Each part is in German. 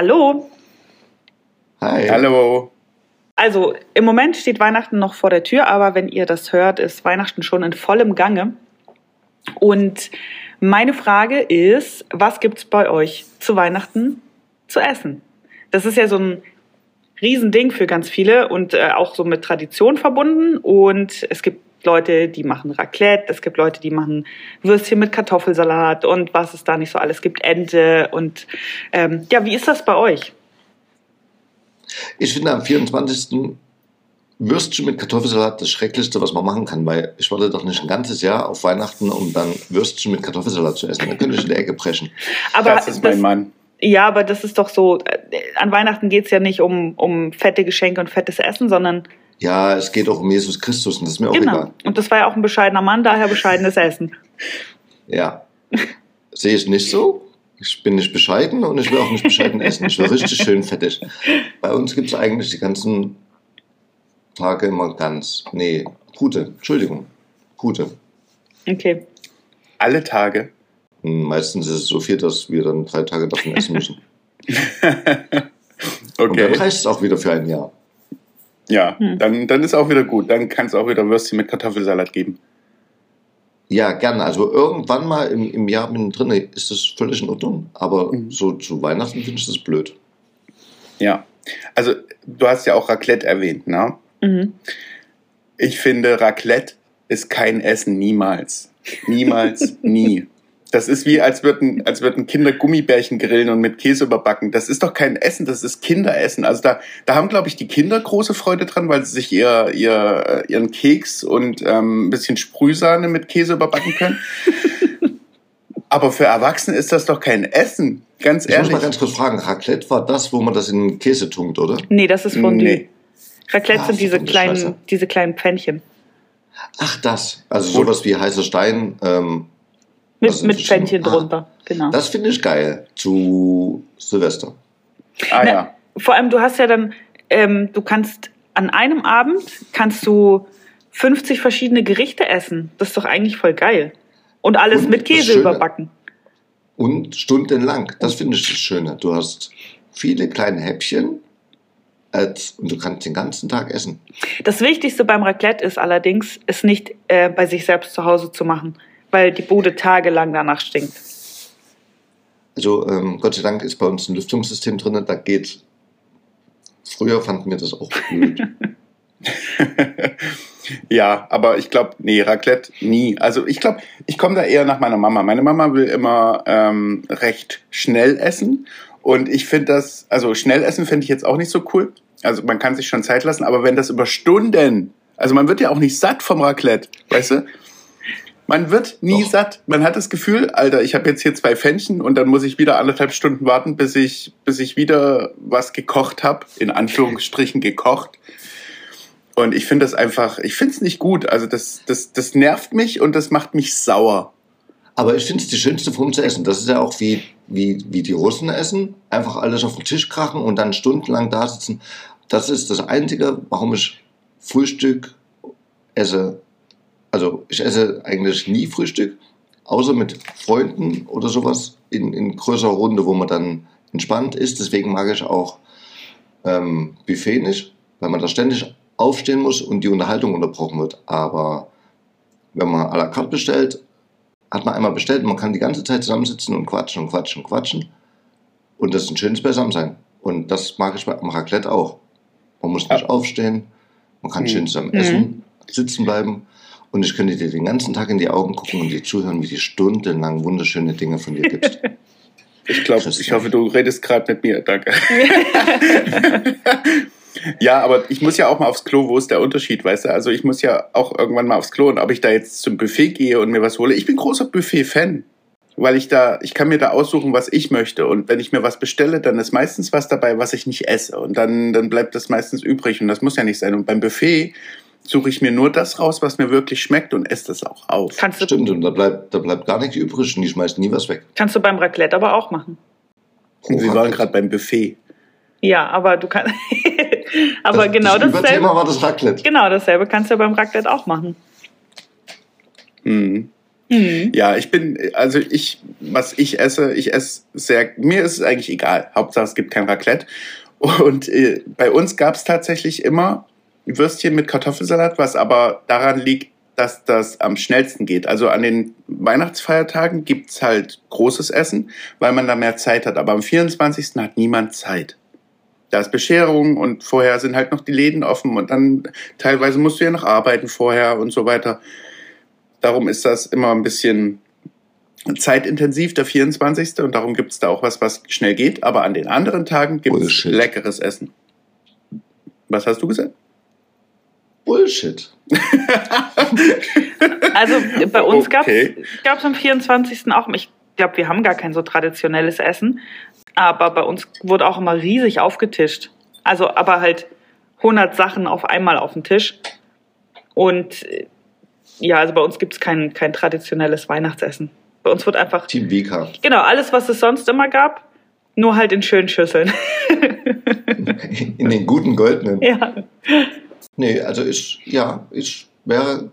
Hallo. Hi. Hallo. Also im Moment steht Weihnachten noch vor der Tür, aber wenn ihr das hört, ist Weihnachten schon in vollem Gange. Und meine Frage ist, was gibt's bei euch zu Weihnachten zu essen? Das ist ja so ein Riesending für ganz viele und äh, auch so mit Tradition verbunden. Und es gibt Leute, die machen Raclette, es gibt Leute, die machen Würstchen mit Kartoffelsalat und was es da nicht so alles gibt, Ente. Und ähm, ja, wie ist das bei euch? Ich finde am 24. Würstchen mit Kartoffelsalat das Schrecklichste, was man machen kann, weil ich warte doch nicht ein ganzes Jahr auf Weihnachten, um dann Würstchen mit Kartoffelsalat zu essen. Da könnte ich in der Ecke brechen. Aber das ist mein Mann. Ja, aber das ist doch so, äh, an Weihnachten geht's ja nicht um, um fette Geschenke und fettes Essen, sondern Ja, es geht auch um Jesus Christus und das ist mir auch genau. egal. Und das war ja auch ein bescheidener Mann, daher bescheidenes Essen. Ja. Sehe ich nicht so. Ich bin nicht bescheiden und ich will auch nicht bescheiden essen. Ich will richtig schön fettig. Bei uns gibt es eigentlich die ganzen Tage immer ganz. Nee, gute. Entschuldigung. Gute. Okay. Alle Tage. Hm, Meistens ist es so viel, dass wir dann drei Tage davon essen müssen. Und dann Okay. reicht es auch wieder für ein Jahr. Ja, Hm. dann, dann ist auch wieder gut. Dann kann es auch wieder Würstchen mit Kartoffelsalat geben. Ja, gerne. Also irgendwann mal im, im Jahr drin ist das völlig in Ordnung. Aber Mhm. so zu Weihnachten finde ich das blöd. Ja. Also, du hast ja auch Raclette erwähnt, ne? Mhm. Ich finde, Raclette ist kein Essen, niemals. Niemals, nie. Das ist wie, als würden, als würden Kinder Gummibärchen grillen und mit Käse überbacken. Das ist doch kein Essen, das ist Kinderessen. Also da, da haben, glaube ich, die Kinder große Freude dran, weil sie sich ihr, ihr, ihren Keks und ähm, ein bisschen Sprühsahne mit Käse überbacken können. Aber für Erwachsene ist das doch kein Essen. Ganz Ich muss ehrlich. mal ganz kurz fragen, Raclette war das, wo man das in den Käse tunkt, oder? Nee, das ist Fondue. Nee. Raclette Ah, sind diese kleinen, Scheiße. diese kleinen Pfännchen. Ach, das. Also sowas wie heißer Stein. Ähm, Mit, mit Pfännchen Ah. drunter. Genau. das finde ich geil. Zu Silvester. Ah Ne, ja. Vor allem, du hast ja dann, ähm, du kannst an einem Abend kannst du 50 verschiedene Gerichte essen. Das ist doch eigentlich voll geil. Und alles Und mit Käse Schöne- überbacken. Und stundenlang. Das finde ich das Schöne. Du hast viele kleine Häppchen als, und du kannst den ganzen Tag essen. Das Wichtigste beim Raclette ist allerdings, es nicht äh, bei sich selbst zu Hause zu machen, weil die Bude tagelang danach stinkt. Also ähm, Gott sei Dank ist bei uns ein Lüftungssystem drin. Da geht. Früher fanden wir das auch blöd. ja, aber ich glaube, nee, Raclette nie. Also ich glaube, ich komme da eher nach meiner Mama. Meine Mama will immer ähm, recht schnell essen. Und ich finde das, also schnell essen finde ich jetzt auch nicht so cool. Also man kann sich schon Zeit lassen, aber wenn das über Stunden, also man wird ja auch nicht satt vom Raclette, weißt du? Man wird nie Doch. satt. Man hat das Gefühl, Alter, ich habe jetzt hier zwei Pfännchen und dann muss ich wieder anderthalb Stunden warten, bis ich, bis ich wieder was gekocht habe, in Anführungsstrichen gekocht. Und ich finde das einfach, ich finde es nicht gut. Also das, das, das nervt mich und das macht mich sauer. Aber ich finde es die schönste Form zu essen. Das ist ja auch wie, wie, wie die Russen essen. Einfach alles auf den Tisch krachen und dann stundenlang da sitzen. Das ist das Einzige, warum ich Frühstück esse. Also ich esse eigentlich nie Frühstück, außer mit Freunden oder sowas in, in größerer Runde, wo man dann entspannt ist. Deswegen mag ich auch ähm, Buffet nicht, weil man da ständig aufstehen muss und die Unterhaltung unterbrochen wird. Aber wenn man à la carte bestellt, hat man einmal bestellt, man kann die ganze Zeit zusammensitzen und quatschen und quatschen und quatschen. Und das ist ein schönes Beisammensein. Und das mag ich beim Raclette auch. Man muss nicht Ja. aufstehen, man kann Mhm. schön zusammen Mhm. essen, sitzen bleiben. Und ich könnte dir den ganzen Tag in die Augen gucken und dir zuhören, wie du stundenlang wunderschöne Dinge von dir gibst. Ich glaube, ich hoffe, du redest gerade mit mir. Danke. ja, aber ich muss ja auch mal aufs Klo. Wo ist der Unterschied, weißt du? Also ich muss ja auch irgendwann mal aufs Klo. Und ob ich da jetzt zum Buffet gehe und mir was hole, ich bin großer Buffet-Fan. Weil ich da, ich kann mir da aussuchen, was ich möchte. Und wenn ich mir was bestelle, dann ist meistens was dabei, was ich nicht esse. Und dann, dann bleibt das meistens übrig. Und das muss ja nicht sein. Und beim Buffet suche ich mir nur das raus, was mir wirklich schmeckt und esse das auch auf. Kannst du, Stimmt, und da bleibt, da bleibt gar nichts übrig und die schmeißen nie was weg. kannst du beim Raclette aber auch machen. Und wir waren gerade beim Buffet. Ja, aber du kannst. aber das, genau das dasselbe. Überthema war das Raclette. Genau dasselbe kannst du ja beim Raclette auch machen. Mhm. Mhm. Ja, ich bin, also ich, was ich esse, ich esse sehr, mir ist es eigentlich egal. Hauptsache es gibt kein Raclette. Und äh, bei uns gab es tatsächlich immer Würstchen mit Kartoffelsalat, was aber daran liegt, dass das am schnellsten geht. Also an den Weihnachtsfeiertagen gibt's halt großes Essen, weil man da mehr Zeit hat. Aber am 24. hat niemand Zeit. Da ist Bescherung und vorher sind halt noch die Läden offen und dann teilweise musst du ja noch arbeiten vorher und so weiter. Darum ist das immer ein bisschen zeitintensiv, der 24. Und darum gibt's da auch was, was schnell geht. Aber an den anderen Tagen gibt's Bullshit. leckeres Essen. Was hast du gesagt? Bullshit. Also bei uns Okay. gab es am 24. auch, ich glaube, wir haben gar kein so traditionelles Essen, aber bei uns wurde auch immer riesig aufgetischt. Also aber halt 100 Sachen auf einmal auf den Tisch. Und äh, ja, also bei uns gibt es kein, kein traditionelles Weihnachtsessen. Bei uns wird einfach, Team Vika. genau, alles, was es sonst immer gab, nur halt in schönen Schüsseln. In den guten goldenen. ja. Nee, also ich, ja, ich wäre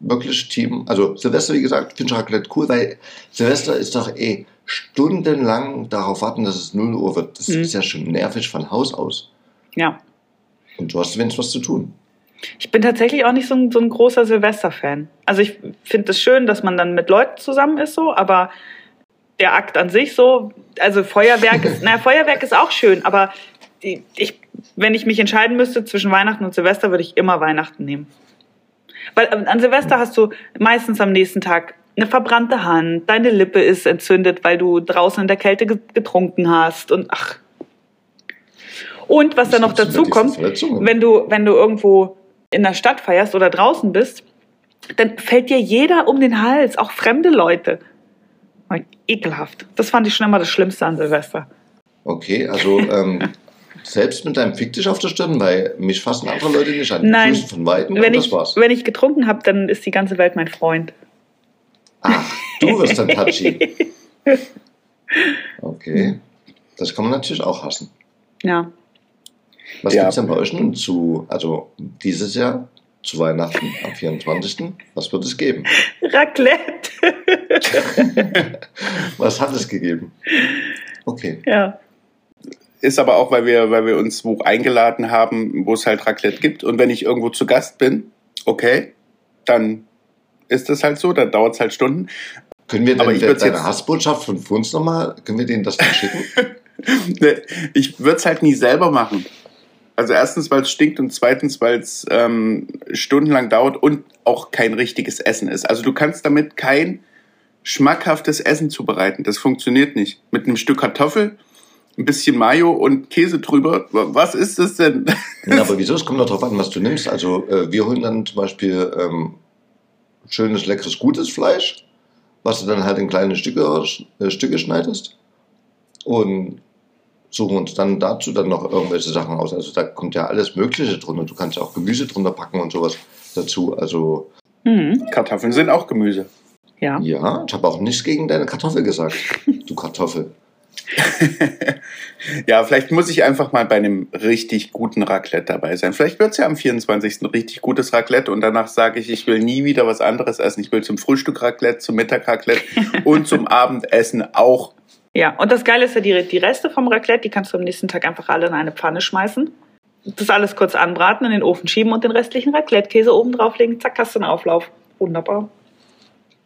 wirklich Team. Also Silvester, wie gesagt, finde ich Raclette cool, weil Silvester ist doch eh stundenlang darauf warten, dass es 0 Uhr wird. Das Mhm. ist ja schon nervig von Haus aus. ja. Und du hast wenigstens was zu tun. Ich bin tatsächlich auch nicht so ein, so ein großer Silvester-Fan. Also ich finde es schön, dass man dann mit Leuten zusammen ist, so, aber der Akt an sich so, also Feuerwerk ist, na, Feuerwerk ist auch schön, aber ich, wenn ich mich entscheiden müsste zwischen Weihnachten und Silvester, würde ich immer Weihnachten nehmen. Weil ähm, an Silvester hast du meistens am nächsten Tag eine verbrannte Hand, deine Lippe ist entzündet, weil du draußen in der Kälte ge- getrunken hast und ach. Und was dann noch dazu kommt, wenn du, wenn du irgendwo in der Stadt feierst oder draußen bist, dann fällt dir jeder um den Hals, auch fremde Leute. Ekelhaft. Das fand ich schon immer das Schlimmste an Silvester. Okay, also ähm, selbst mit deinem Fick dich auf der Stirn, weil mich fassen andere Leute nicht an. Nein. Grüßen von Weitem Wenn und das ich, war's. wenn ich getrunken habe, dann ist die ganze Welt mein Freund. Ach, du wirst dann touchy. Okay. Das kann man natürlich auch hassen. Ja. Was Ja. gibt's denn bei euch nun zu, also dieses Jahr, zu Weihnachten am 24.? Was wird es geben? Raclette. Was hat es gegeben? Okay. ja. Ist aber auch, weil wir, weil wir uns wo eingeladen haben, wo es halt Raclette gibt. Und wenn ich irgendwo zu Gast bin, okay, dann ist das halt so, dann dauert es halt Stunden. Können wir Aber denn ich de- würd's deine jetzt- Hassbotschaft von uns nochmal, können wir denen das mal schicken? Ne, Ich würde es halt nie selber machen. Also erstens, weil es stinkt und zweitens, weil es ähm, stundenlang dauert und auch kein richtiges Essen ist. Also du kannst damit kein schmackhaftes Essen zubereiten. Das funktioniert nicht. Mit einem Stück Kartoffel, ein bisschen Mayo und Käse drüber. Was ist das denn? Na, aber wieso? Es kommt doch drauf an, was du nimmst. Also äh, wir holen dann zum Beispiel ähm, schönes, leckeres, gutes Fleisch, was du dann halt in kleine Stücke, äh, Stücke schneidest und suchen uns dann dazu dann noch irgendwelche Sachen aus. Also da kommt ja alles Mögliche drunter. Du kannst ja auch Gemüse drunter packen und sowas dazu. Also Hm. Kartoffeln sind auch Gemüse. Ja. ja, ich habe auch nichts gegen deine Kartoffel gesagt. Du Kartoffel. Ja, vielleicht muss ich einfach mal bei einem richtig guten Raclette dabei sein. Vielleicht wird's ja am 24. ein richtig gutes Raclette und danach sage ich, ich will nie wieder was anderes essen. Ich will zum Frühstück Raclette, zum Mittag Raclette und zum Abendessen auch. Ja, und das Geile ist ja, die, die Reste vom Raclette, die kannst du am nächsten Tag einfach alle in eine Pfanne schmeißen. Das alles kurz anbraten, in den Ofen schieben und den restlichen Raclette-Käse oben drauflegen. Zack, hast du einen Auflauf. Wunderbar.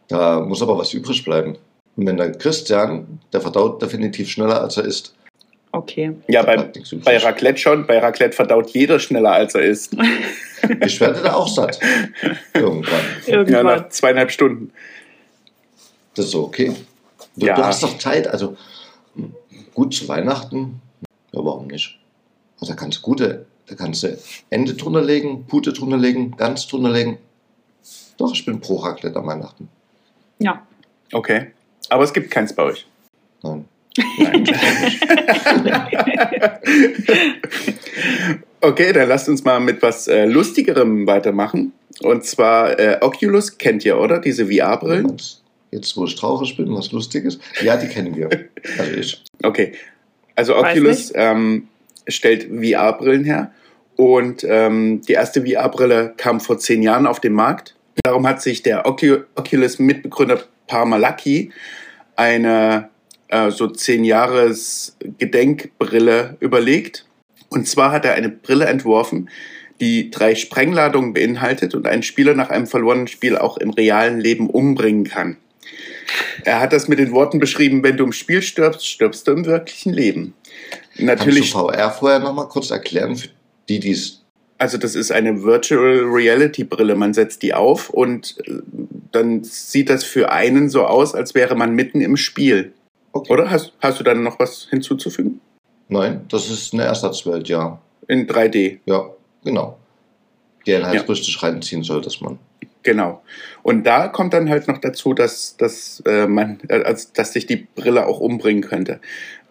Da muss aber was übrig bleiben. Und wenn der Christian, der verdaut definitiv schneller, als er isst. Okay. Ja, bei, bei Raclette schon. Bei Raclette verdaut jeder schneller, als er isst. Ich werde da auch satt. Irgendwann. Ja, Irgendwann. nach zweieinhalb Stunden. Das ist so okay. Du, Ja. du hast doch Zeit, also gut zu Weihnachten. Ja, warum nicht? Also da kannst du gute, da kannst du Ende drunter legen, Pute drunter legen, Gans drunter legen. Doch, ich bin pro Raclette an Weihnachten. ja. Okay. Aber es gibt keins bei euch. Nein. Nein. okay, dann lasst uns mal mit was äh, Lustigerem weitermachen. Und zwar äh, Oculus kennt ihr, oder? Diese VR-Brillen? Jetzt, wo ich traurig bin, was Lustiges. Ja, die kennen wir. Also ich. Okay. Also Weiß Oculus ähm, stellt VR-Brillen her. Und ähm, die erste VR-Brille kam vor zehn Jahren auf den Markt. Darum hat sich der Ocu- Oculus-Mitbegründer Parmalaki eine äh, so zehn Jahres Gedenkbrille überlegt. Und zwar hat er eine Brille entworfen, die drei Sprengladungen beinhaltet und einen Spieler nach einem verlorenen Spiel auch im realen Leben umbringen kann. Er hat das mit den Worten beschrieben, wenn du im Spiel stirbst, stirbst du im wirklichen Leben. Natürlich, Kannst du VR vorher nochmal kurz erklären, für die, die es. also das ist eine Virtual Reality Brille. Man setzt die auf und äh, dann sieht das für einen so aus, als wäre man mitten im Spiel. Okay. Oder? Hast, hast du dann noch was hinzuzufügen? Nein, das ist eine Ersatzwelt, ja. In 3D. Ja, genau. Die einen halt Ja. richtig reinziehen soll, dass man. Genau. Und da kommt dann halt noch dazu, dass, dass, äh, man, äh, dass sich die Brille auch umbringen könnte.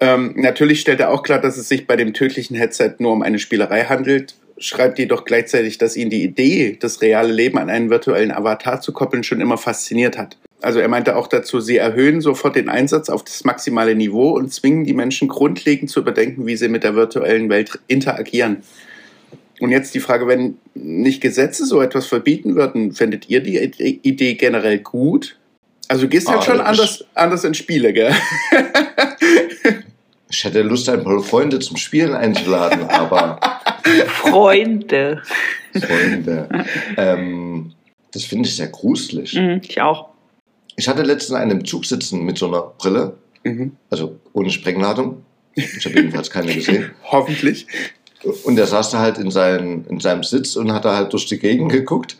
Ähm, natürlich stellt er auch klar, dass es sich bei dem tödlichen Headset nur um eine Spielerei handelt, schreibt jedoch gleichzeitig, dass ihn die Idee, das reale Leben an einen virtuellen Avatar zu koppeln, schon immer fasziniert hat. Also er meinte auch dazu, sie erhöhen sofort den Einsatz auf das maximale Niveau und zwingen die Menschen grundlegend zu überdenken, wie sie mit der virtuellen Welt interagieren. Und jetzt die Frage, wenn nicht Gesetze so etwas verbieten würden, findet ihr die Ide- Idee generell gut? Also du gehst halt Ah, schon ich- anders, anders in Spiele, gell? Ich hätte Lust, ein paar Freunde zum Spielen einzuladen, aber Freunde. Freunde. ähm, das finde ich sehr gruselig. Mhm, ich auch. Ich hatte letztens einen im Zug sitzen mit so einer Brille, Mhm. also ohne Sprengladung. Ich habe jedenfalls keine gesehen. Hoffentlich. Und er saß da halt in, sein, in seinem Sitz und hat da halt durch die Gegend geguckt.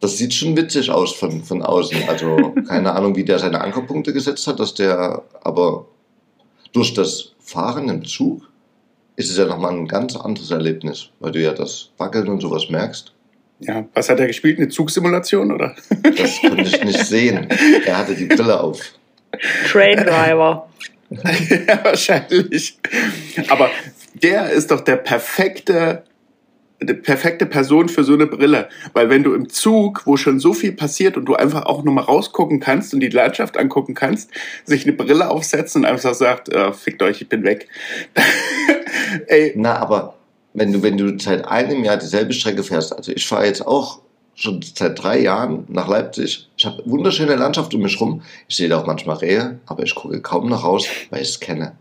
Das sieht schon witzig aus von, von außen. Also keine Ahnung, wie der seine Ankerpunkte gesetzt hat, dass der, aber durch das Fahren im Zug ist es ja nochmal ein ganz anderes Erlebnis, weil du ja das Wackeln und sowas merkst. Ja, was hat er gespielt? Eine Zugsimulation, oder? Das konnte ich nicht sehen. Er hatte die Brille auf. Train Driver. ja, wahrscheinlich. Aber der ist doch der perfekte, die perfekte Person für so eine Brille. Weil wenn du im Zug, wo schon so viel passiert und du einfach auch nur mal rausgucken kannst und die Landschaft angucken kannst, sich eine Brille aufsetzen und einfach sagt, äh, fickt euch, ich bin weg. Ey, Na, aber wenn du, wenn du seit einem Jahr dieselbe Strecke fährst, also ich fahre jetzt auch schon seit drei Jahren nach Leipzig. Ich habe wunderschöne Landschaft um mich rum. Ich sehe da auch manchmal Rehe, aber ich gucke kaum noch raus, weil ich es kenne.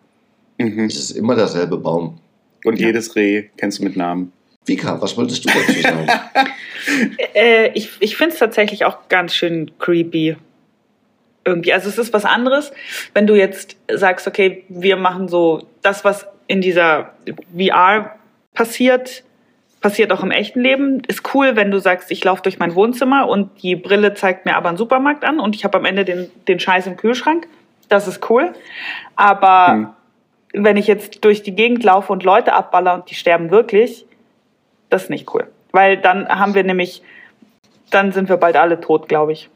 mhm. Es ist immer derselbe Baum. und jedes Reh kennst du mit Namen. Vika, was wolltest du dazu sagen? Äh, ich ich finde es tatsächlich auch ganz schön creepy. Irgendwie. Also es ist was anderes, wenn du jetzt sagst, okay, wir machen so das, was in dieser VR passiert, passiert auch im echten Leben. Ist cool, wenn du sagst, ich laufe durch mein Wohnzimmer und die Brille zeigt mir aber einen Supermarkt an und ich habe am Ende den, den Scheiß im Kühlschrank. Das ist cool. Aber Hm. wenn ich jetzt durch die Gegend laufe und Leute abballer und die sterben wirklich, das ist nicht cool. Weil dann haben wir nämlich, dann sind wir bald alle tot, glaube ich.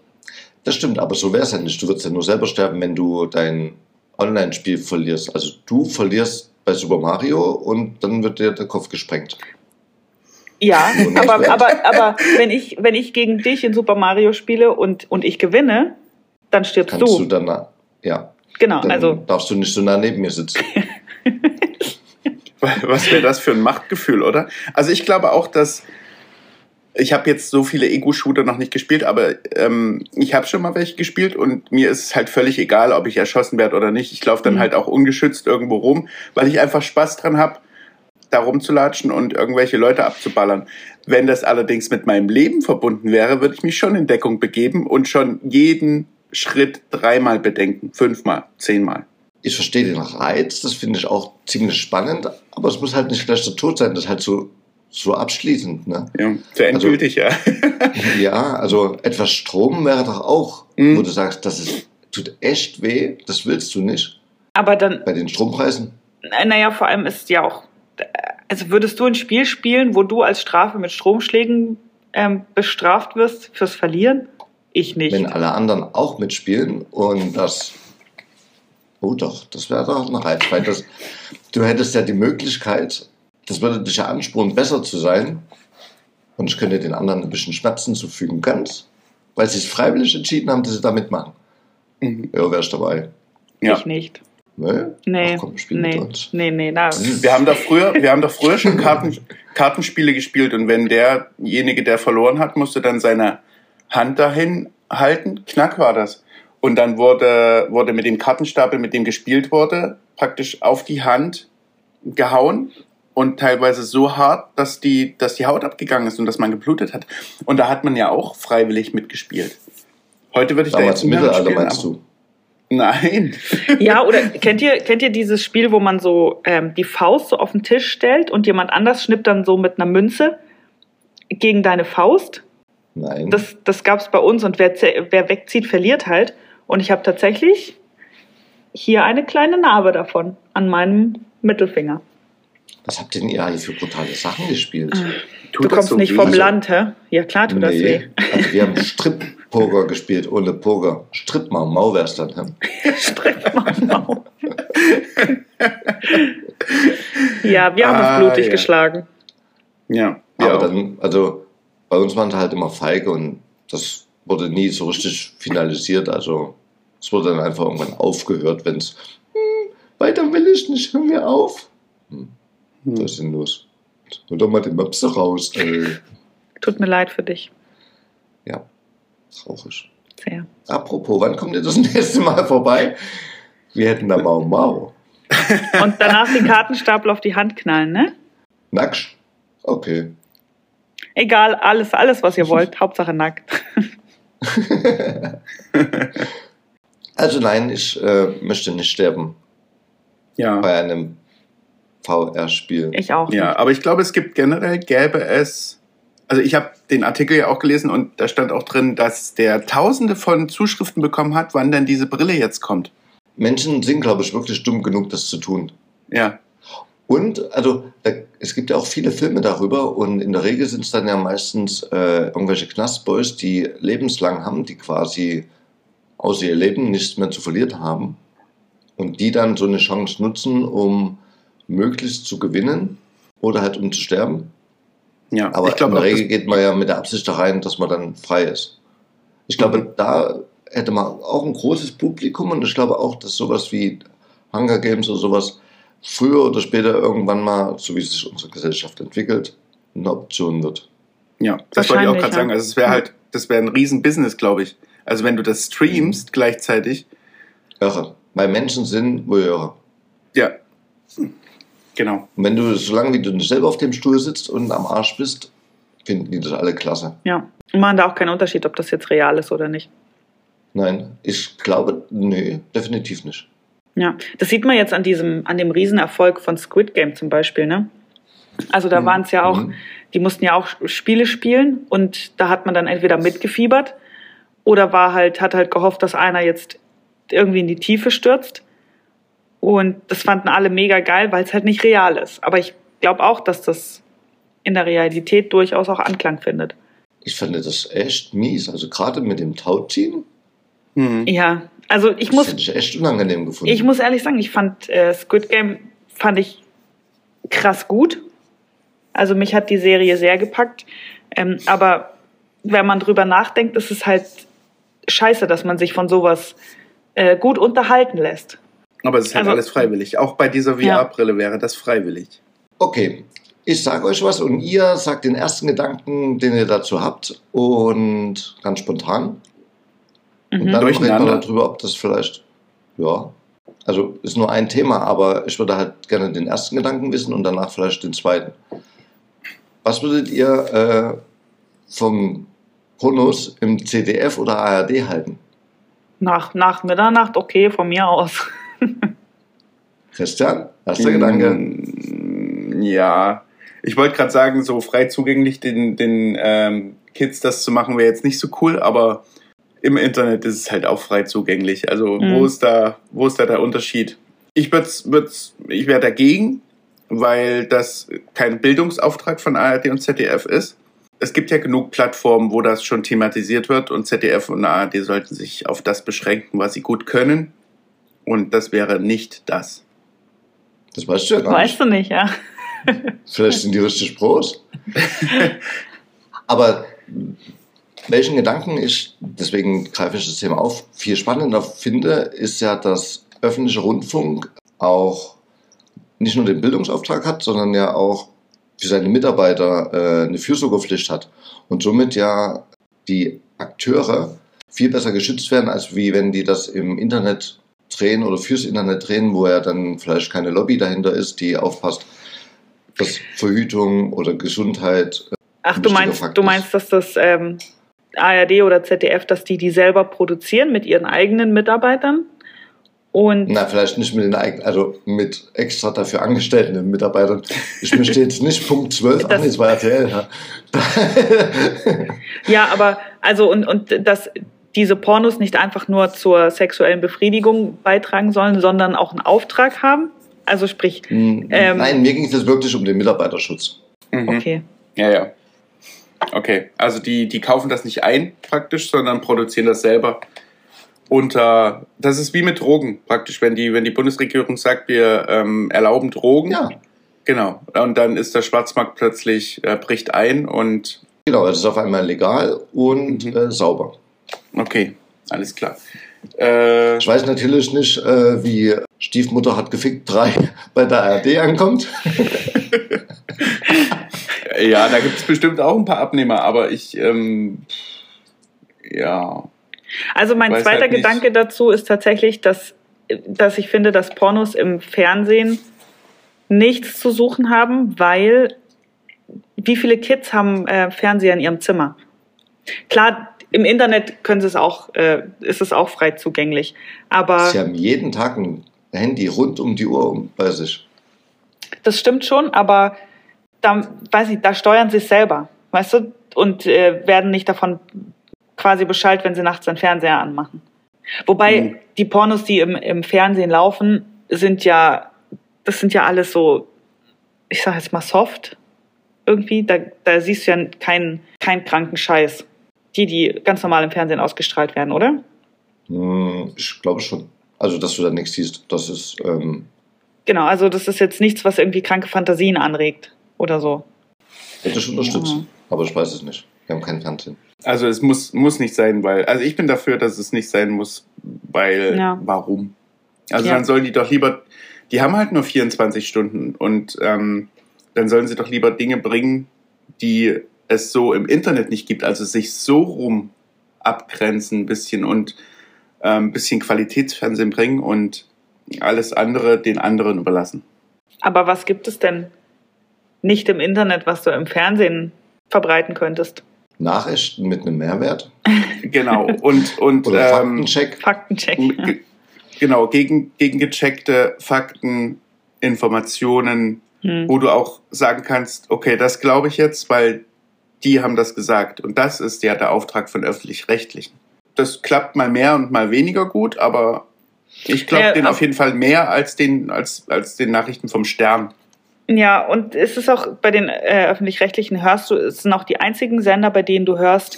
Das stimmt, aber so wäre es ja nicht. Du würdest ja nur selber sterben, wenn du dein Online-Spiel verlierst. Also du verlierst bei Super Mario und dann wird dir der Kopf gesprengt. Ja, aber, aber, aber wenn, ich, wenn ich gegen dich in Super Mario spiele und, und ich gewinne, dann stirbst Kannst du du. dann, ja, Genau, dann also darfst du nicht so nah neben mir sitzen. Was wäre das für ein Machtgefühl, oder? Also ich glaube auch, dass ich habe jetzt so viele Ego-Shooter noch nicht gespielt, aber ähm, ich habe schon mal welche gespielt und mir ist es halt völlig egal, ob ich erschossen werde oder nicht. Ich laufe dann Mhm. halt auch ungeschützt irgendwo rum, weil ich einfach Spaß dran habe, da rumzulatschen und irgendwelche Leute abzuballern. Wenn das allerdings mit meinem Leben verbunden wäre, würde ich mich schon in Deckung begeben und schon jeden Schritt dreimal bedenken, fünfmal, zehnmal. Ich verstehe den Reiz, das finde ich auch ziemlich spannend, aber es muss halt nicht gleich der Tod sein, das ist halt so, so abschließend. Ne? Ja, so endgültig, ja. Ja, also etwas Strom wäre doch auch, Mhm. wo du sagst, das ist, tut echt weh, das willst du nicht aber dann, bei den Strompreisen. naja, vor allem ist ja auch, also würdest du ein Spiel spielen, wo du als Strafe mit Stromschlägen ähm, bestraft wirst fürs Verlieren? Ich nicht. Wenn alle anderen auch mitspielen und das, oh doch, das wäre doch ein Reiz, weil das, du hättest ja die Möglichkeit, das würde dich ja anspornen, besser zu sein und ich könnte den anderen ein bisschen Schmerzen zufügen, ganz, weil sie es freiwillig entschieden haben, dass sie da mitmachen. Mhm. Ja, wärst dabei. ja. Ich nicht. Ne? Nee, Ach komm, spiel mit nee, uns. nee, nee, na. Wir haben doch früher, wir haben doch früher schon Karten, Kartenspiele gespielt und wenn derjenige, der verloren hat, musste dann seine Hand dahin halten, knack war das. Und dann wurde, wurde mit dem Kartenstapel, mit dem gespielt wurde, praktisch auf die Hand gehauen und teilweise so hart, dass die, dass die Haut abgegangen ist und dass man geblutet hat. Und da hat man ja auch freiwillig mitgespielt. Heute würde ich Damals da jetzt nicht mehr Mittelalter mitspielen, meinst aber- du? Nein. Ja, oder kennt ihr, kennt ihr dieses Spiel, wo man so ähm, die Faust so auf den Tisch stellt und jemand anders schnippt dann so mit einer Münze gegen deine Faust? Nein. Das, das gab es bei uns und wer, wer wegzieht, verliert halt. Und ich habe tatsächlich hier eine kleine Narbe davon an meinem Mittelfinger. Was habt denn ihr alle für brutale Sachen gespielt? Tut du kommst so nicht weh? vom Land, hä? Ja, klar tut das weh. Also wir haben Strip-Poker gespielt, ohne Poker. Strip-Mau, Mau wär's dann. Hä? Streck mal auf. ja, wir haben Ah, uns blutig ja. geschlagen. Ja. Aber ja. dann, also bei uns waren sie halt immer feige und das wurde nie so richtig finalisiert. Also es wurde dann einfach irgendwann aufgehört, wenn es hm, weiter will ich nicht, hör mir auf. Hm, Hm. was ist denn los? Hol doch mal den Möpse raus. Ey. Tut mir leid für dich. Ja, traurig. Sehr. Apropos, wann kommt ihr das nächste Mal vorbei? Wir hätten da Mau Mau. Und danach den Kartenstapel auf die Hand knallen, ne? Nackt? Okay. Egal, alles, alles, was ihr wollt. Hauptsache nackt. Also nein, ich äh, möchte nicht sterben ja. bei einem VR-Spiel. Ich auch. Ja, nicht. aber ich glaube, es gibt generell, gäbe es, also ich habe den Artikel ja auch gelesen und da stand auch drin, dass der tausende von Zuschriften bekommen hat, wann denn diese Brille jetzt kommt. Menschen sind, glaube ich, wirklich dumm genug, das zu tun. Ja, Und, also, da, es gibt ja auch viele Filme darüber und in der Regel sind es dann ja meistens äh, irgendwelche Knastboys, die lebenslang haben, die quasi außer ihr Leben nichts mehr zu verlieren haben und die dann so eine Chance nutzen, um möglichst zu gewinnen oder halt um zu sterben. ja. Aber ich glaube in der Regel geht man ja mit der Absicht da rein, dass man dann frei ist. Ich glaube, Mhm. da hätte man auch ein großes Publikum und ich glaube auch, dass sowas wie Hunger Games oder sowas früher oder später irgendwann mal, so wie sich unsere Gesellschaft entwickelt, eine Option wird. ja, das wollte ich auch gerade ja. sagen. Also es wäre halt, das wäre ein Riesen-Business, glaube ich. Also wenn du das streamst gleichzeitig, Irre. Weil Menschen sind Voyeure. ja, genau. Und wenn du, solange wie du nicht selber auf dem Stuhl sitzt und am Arsch bist, finden die das alle klasse. Ja. Und machen da auch keinen Unterschied, ob das jetzt real ist oder nicht. Nein, ich glaube, nee, definitiv nicht. Ja, das sieht man jetzt an diesem, an dem Riesenerfolg von Squid Game zum Beispiel, ne? Also da Mhm. waren es ja auch, Mhm. die mussten ja auch Spiele spielen und da hat man dann entweder mitgefiebert oder war halt, hat halt gehofft, dass einer jetzt irgendwie in die Tiefe stürzt. Und das fanden alle mega geil, weil es halt nicht real ist. Aber ich glaube auch, dass das in der Realität durchaus auch Anklang findet. Ich fand das echt mies. Also gerade mit dem Tauziehen, Mhm. Ja, also ich das muss, hätte ich echt unangenehm gefunden. Ich muss ehrlich sagen, ich fand äh, Squid Game fand ich krass gut. Also mich hat die Serie sehr gepackt. Ähm, aber wenn man drüber nachdenkt, ist es halt scheiße, dass man sich von sowas äh, gut unterhalten lässt. Aber es ist halt Also- alles freiwillig. Auch bei dieser Ja. VR-Brille wäre das freiwillig. Okay, ich sage euch was und ihr sagt den ersten Gedanken, den ihr dazu habt und ganz spontan. Und Mhm. dann reden wir Durcheinander. darüber, ob das vielleicht, ja, also ist nur ein Thema, aber ich würde halt gerne den ersten Gedanken wissen und danach vielleicht den zweiten. Was würdet ihr äh, vom Pornos im CDF oder ARD halten? Nach, nach Mitternacht, okay, von mir aus. Christian, erster Gedanke. Mm, Ja, ich wollte gerade sagen, so frei zugänglich den, den ähm, Kids das zu machen, wäre jetzt nicht so cool, aber im Internet ist es halt auch frei zugänglich. Also Mhm. wo ist da, wo ist da der Unterschied? Ich würd's, würd's, ich wäre dagegen, weil das kein Bildungsauftrag von ARD und ZDF ist. Es gibt ja genug Plattformen, wo das schon thematisiert wird und ZDF und ARD sollten sich auf das beschränken, was sie gut können. Und das wäre nicht das. Das weißt du ja gar nicht. Weißt du nicht, ja? Vielleicht sind die richtig Pros. Aber welchen Gedanken ich, deswegen greife ich das Thema auf, viel spannender finde, ist ja, dass öffentlicher Rundfunk auch nicht nur den Bildungsauftrag hat, sondern ja auch für seine Mitarbeiter äh, eine Fürsorgepflicht hat und somit ja die Akteure viel besser geschützt werden, als wie wenn die das im Internet drehen oder fürs Internet drehen, wo ja dann vielleicht keine Lobby dahinter ist, die aufpasst, dass Verhütung oder Gesundheit. äh, Ach, du meinst, Fakt du meinst, dass das ähm, ARD oder ZDF, dass die die selber produzieren mit ihren eigenen Mitarbeitern? Und Na, vielleicht nicht mit den eigenen, also mit extra dafür angestellten Mitarbeitern. Ich möchte jetzt nicht Punkt 12, ach Das- nee, es war RTL, ja. ja, aber also und, und dass diese Pornos nicht einfach nur zur sexuellen Befriedigung beitragen sollen, sondern auch einen Auftrag haben. Also sprich, Hm, Ähm. Nein, mir ging es jetzt wirklich um den Mitarbeiterschutz. Mhm. okay. Ja, ja. Okay, also die, die kaufen das nicht ein praktisch, sondern produzieren das selber unter. Das ist wie mit Drogen praktisch, wenn die, wenn die Bundesregierung sagt, wir ähm, erlauben Drogen. Ja, Genau. Und dann ist der Schwarzmarkt plötzlich, äh, bricht ein und genau, es ist auf einmal legal und Mhm. äh, sauber. okay, alles klar. Äh, Ich weiß natürlich nicht, äh, wie Stiefmutter hat gefickt 3 bei der ARD ankommt. ja, da gibt es bestimmt auch ein paar Abnehmer, aber ich, ähm, ja. Also mein Weiß zweiter halt. Gedanke dazu ist tatsächlich, dass, dass ich finde, dass Pornos im Fernsehen nichts zu suchen haben, weil wie viele Kids haben äh, Fernseher in ihrem Zimmer? Klar, im Internet können sie es auch, äh, ist es auch frei zugänglich. Aber Sie haben jeden Tag ein Handy rund um die Uhr um- bei sich. das stimmt schon, aber da, weiß ich, da steuern sie es selber, weißt du, und äh, werden nicht davon quasi Bescheid, wenn sie nachts den Fernseher anmachen. Wobei Mhm. die Pornos, die im, im Fernsehen laufen, sind ja, das sind ja alles so, ich sag jetzt mal soft irgendwie. Da, da siehst du ja keinen keinen kranken Scheiß. Die, die ganz normal im Fernsehen ausgestrahlt werden, oder? Hm, Ich glaube schon. Also, dass du da nichts siehst, das ist, ähm, Genau, also das ist jetzt nichts, was irgendwie kranke Fantasien anregt oder so. hätte ich unterstützt. Ja. Aber ich weiß es nicht. Wir haben kein Fernsehen. Also es muss, muss nicht sein, weil, also ich bin dafür, dass es nicht sein muss, weil, Ja. warum? Also Ja. dann sollen die doch lieber, die haben halt nur 24 Stunden und ähm, dann sollen sie doch lieber Dinge bringen, die es so im Internet nicht gibt, also sich so rum abgrenzen ein bisschen und ein ähm, bisschen Qualitätsfernsehen bringen und alles andere den anderen überlassen. Aber was gibt es denn nicht im Internet, was du im Fernsehen verbreiten könntest? Nachrichten mit einem Mehrwert Genau, und, und oder ähm, Faktencheck. Faktencheck. Ge- Genau, gegen, gegengecheckte Fakten, Informationen, Hm. wo du auch sagen kannst, okay, das glaube ich jetzt, weil die haben das gesagt. Und das ist ja der Auftrag von öffentlich-rechtlichen. Das klappt mal mehr und mal weniger gut, aber ich glaube Ja, den auf jeden Fall mehr als den, als, als den Nachrichten vom Stern. Ja, und es ist auch bei den äh, öffentlich-rechtlichen hörst du, es sind auch die einzigen Sender, bei denen du hörst,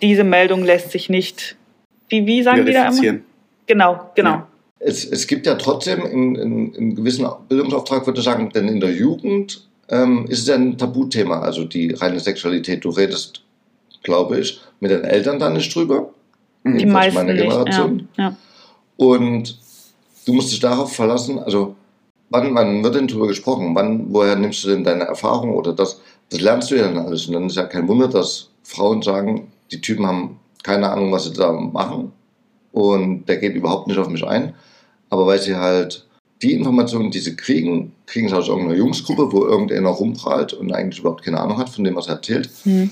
diese Meldung lässt sich nicht. Wie, wie sagen die da immer? Genau, genau. Ja. Es, es gibt ja trotzdem in, in, in gewissen Bildungsauftrag, würde ich sagen, denn in der Jugend ähm, ist es ja ein Tabuthema, also die reine Sexualität. Du redest, glaube ich, mit den Eltern da nicht drüber. Die Mhm. Jedenfalls meisten meine nicht. Ja, Generation. ja. Und du musst dich darauf verlassen, also wann, wann wird denn darüber gesprochen? Wann, woher nimmst du denn deine Erfahrung oder das? Das lernst du ja dann alles. Und dann ist ja kein Wunder, dass Frauen sagen, die Typen haben keine Ahnung, was sie da machen. Und der geht überhaupt nicht auf mich ein. Aber weil sie halt die Informationen, die sie kriegen, kriegen sie aus irgendeiner Jungsgruppe, wo irgendeiner rumprallt und eigentlich überhaupt keine Ahnung hat von dem, was er erzählt. Hm.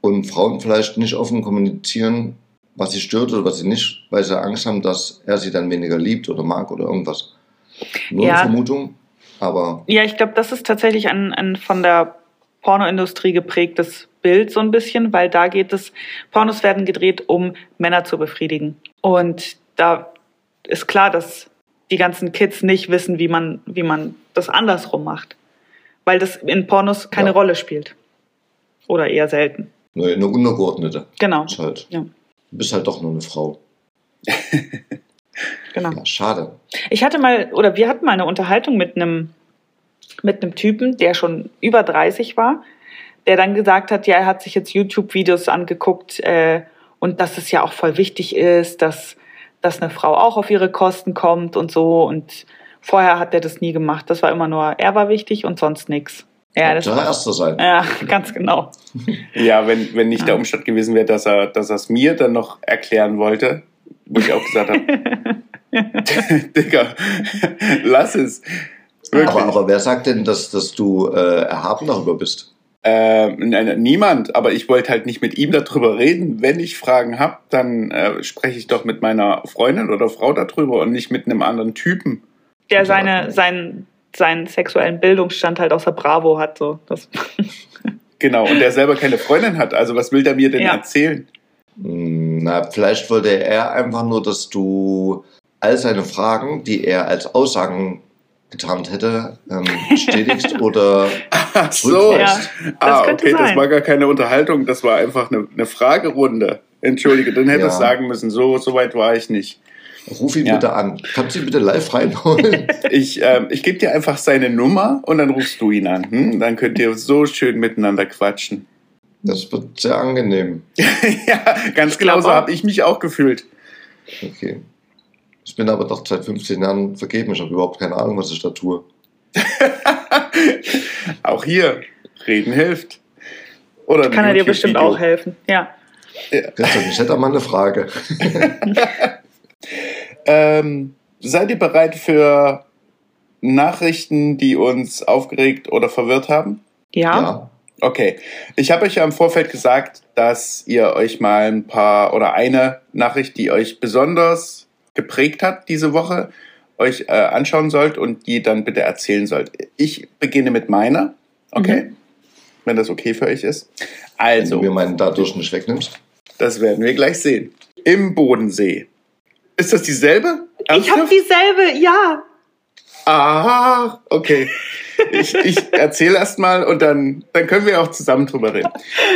Und Frauen vielleicht nicht offen kommunizieren, was sie stört oder was sie nicht, weil sie Angst haben, dass er sie dann weniger liebt oder mag oder irgendwas. Nur Ja. eine Vermutung, aber Ja, ich glaube, das ist tatsächlich ein, ein von der Pornoindustrie geprägtes Bild so ein bisschen, weil da geht es, Pornos werden gedreht, um Männer zu befriedigen. Und da ist klar, dass die ganzen Kids nicht wissen, wie man, wie man das andersrum macht. Weil das in Pornos keine Ja. Rolle spielt. Oder eher selten. nur eine untergeordnete. Genau. Ist halt, Ja. Du bist halt doch nur eine Frau. genau. Ja, schade. Ich hatte mal, oder wir hatten mal eine Unterhaltung mit einem, mit einem Typen, der schon über 30 war, der dann gesagt hat, ja, er hat sich jetzt YouTube-Videos angeguckt äh, und dass es ja auch voll wichtig ist, dass, dass eine Frau auch auf ihre Kosten kommt und so. Und vorher hat er das nie gemacht. Das war immer nur, er war wichtig und sonst nichts. Ja, das war, Erster sein. ja, ganz genau. Ja, wenn, wenn nicht Ja. der Umstand gewesen wäre, dass er dass er es mir dann noch erklären wollte, wo ich auch gesagt habe, Digga, lass es. Wirklich. Aber, aber wer sagt denn, dass, dass du äh, erhaben darüber bist? Ähm, nein, niemand, aber ich wollte halt nicht mit ihm darüber reden. Wenn ich Fragen habe, dann äh, spreche ich doch mit meiner Freundin oder Frau darüber und nicht mit einem anderen Typen. Der seine, seinen, seinen sexuellen Bildungsstand halt aus der Bravo hat. So. Das, Genau, und der selber keine Freundin hat. Also was will der mir denn Ja. erzählen? Hm, Na, vielleicht wollte er einfach nur, dass du all seine Fragen, die er als Aussagen getarnt hätte, ähm, bestätigst oder Ach so. Ja. ah, okay, das sein. war gar keine Unterhaltung, das war einfach eine, eine Fragerunde. Entschuldige, dann hätte Ja. es sagen müssen, so, so weit war ich nicht. Ruf ihn Ja. bitte an. Kannst du ihn bitte live reinholen? Ich, ähm, ich gebe dir einfach seine Nummer und dann rufst du ihn an. Hm? Dann könnt ihr so schön miteinander quatschen. Das wird sehr angenehm. ja, ganz genau so habe ich mich auch gefühlt. Okay. Ich bin aber doch seit 15 Jahren vergeben. Ich habe überhaupt keine Ahnung, was ich da tue. Auch hier, reden hilft. Oder kann er dir bestimmt YouTube-Video. auch helfen. Ja. Christian, ich hätte mal eine Frage. Ähm, seid ihr bereit für Nachrichten, die uns aufgeregt oder verwirrt haben? Ja. Ja. Okay, ich habe euch ja im Vorfeld gesagt, dass ihr euch mal ein paar oder eine Nachricht, die euch besonders geprägt hat diese Woche, euch äh, anschauen sollt und die dann bitte erzählen sollt. Ich beginne mit meiner, okay? Wenn das okay für euch ist. Wenn Also, du mir meinen dadurch nicht wegnimmst. das werden wir gleich sehen. Im Bodensee. Ist das dieselbe? Ich habe Ernsthaft? dieselbe, ja. Ah, okay. Ich, ich erzähle erst mal und dann, dann können wir auch zusammen drüber reden.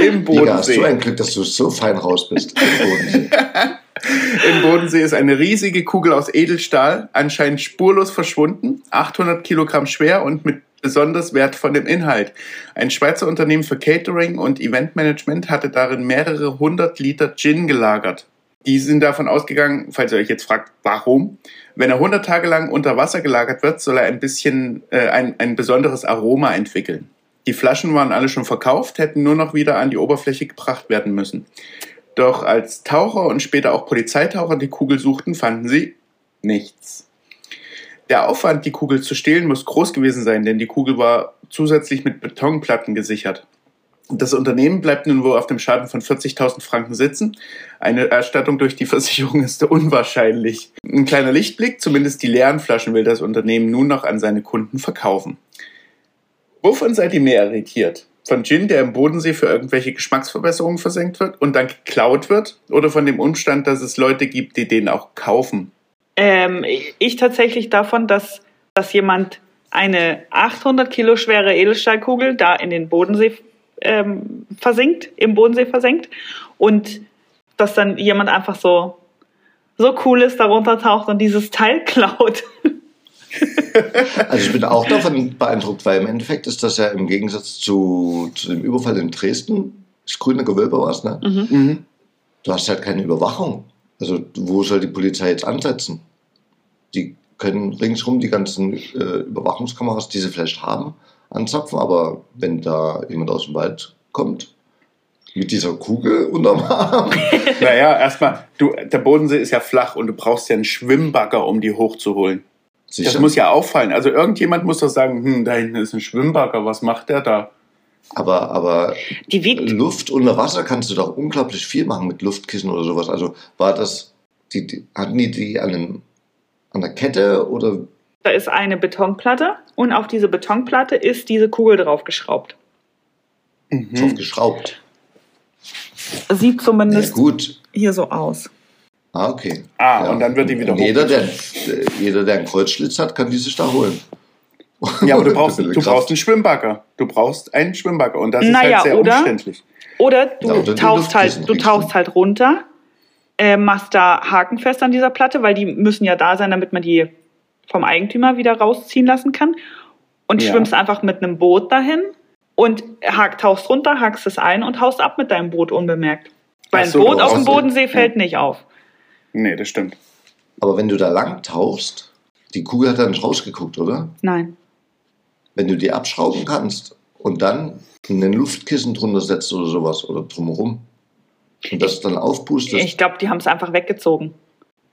Im Liga, hast Bodensee. du ein Glück, dass du so fein raus bist. Im Bodensee. Im Bodensee ist eine riesige Kugel aus Edelstahl, anscheinend spurlos verschwunden, 800 Kilogramm schwer und mit besonders wertvollem Inhalt. Ein Schweizer Unternehmen für Catering und Eventmanagement hatte darin mehrere hundert Liter Gin gelagert. Die sind davon ausgegangen, falls ihr euch jetzt fragt, warum, wenn er 100 Tage lang unter Wasser gelagert wird, soll er ein bisschen äh, ein, ein besonderes Aroma entwickeln. Die Flaschen waren alle schon verkauft, hätten nur noch wieder an die Oberfläche gebracht werden müssen. Doch als Taucher und später auch Polizeitaucher die Kugel suchten, fanden sie nichts. Der Aufwand, die Kugel zu stehlen, muss groß gewesen sein, denn die Kugel war zusätzlich mit Betonplatten gesichert. Das Unternehmen bleibt nun wohl auf dem Schaden von 40.000 Franken sitzen. Eine Erstattung durch die Versicherung ist unwahrscheinlich. Ein kleiner Lichtblick, zumindest die leeren Flaschen will das Unternehmen nun noch an seine Kunden verkaufen. Wovon seid ihr mehr irritiert? Von Gin, der im Bodensee für irgendwelche Geschmacksverbesserungen versenkt wird und dann geklaut wird? Oder von dem Umstand, dass es Leute gibt, die den auch kaufen? Ähm, ich tatsächlich davon, dass, dass jemand eine 800 Kilo schwere Edelstahlkugel da in den Bodensee ähm, versinkt, im Bodensee versenkt und dass dann jemand einfach so so cool ist, darunter taucht und dieses Teil klaut. Also ich bin auch davon beeindruckt, weil im Endeffekt ist das ja im Gegensatz zu, zu dem Überfall in Dresden, das grüne Gewölbe war es, ne? Mhm. Du hast halt keine Überwachung. Also wo soll die Polizei jetzt ansetzen? Die können ringsrum die ganzen äh, Überwachungskameras, die sie vielleicht haben, anzapfen, aber wenn da jemand aus dem Wald kommt, mit dieser Kugel unterm Arm, Naja, erstmal, du, der Bodensee ist ja flach und du brauchst ja einen Schwimmbagger, um die hochzuholen. Das sicher. muss ja auffallen. Also irgendjemand muss doch sagen, hm, da hinten ist ein Schwimmbagger, was macht der da? aber, aber Luft unter Wasser kannst du doch unglaublich viel machen mit Luftkissen oder sowas. Also war das, die, die, hatten die die an, einem, an der Kette oder Da ist eine Betonplatte und auf diese Betonplatte ist diese Kugel draufgeschraubt. drauf Mhm. geschraubt? Sieht Ja, zumindest gut. hier so aus. Ah, okay. Ah, und dann wird die wieder jeder, der, jeder, der einen Kreuzschlitz hat, kann die sich da holen. Ja, aber du brauchst, du brauchst einen Schwimmbagger. Du brauchst einen Schwimmbagger und das ist Naja, halt sehr oder? umständlich. Oder du Ja, oder tauchst halt, du tauchst halt runter, äh, machst da Haken fest an dieser Platte, weil die müssen ja da sein, damit man die vom Eigentümer wieder rausziehen lassen kann. Und Ja. schwimmst einfach mit einem Boot dahin und hak, tauchst runter, hakst es ein und haust ab mit deinem Boot unbemerkt. Weil Ach ein so, Boot auf dem Bodensee ja. fällt nicht auf. Nee, das stimmt. Aber wenn du da lang tauchst, die Kugel hat da nicht rausgeguckt, oder? Nein. Wenn du die abschrauben kannst und dann ein Luftkissen drunter setzt oder sowas oder drumherum. Und das dann aufpustet. Ich glaube, die haben es einfach weggezogen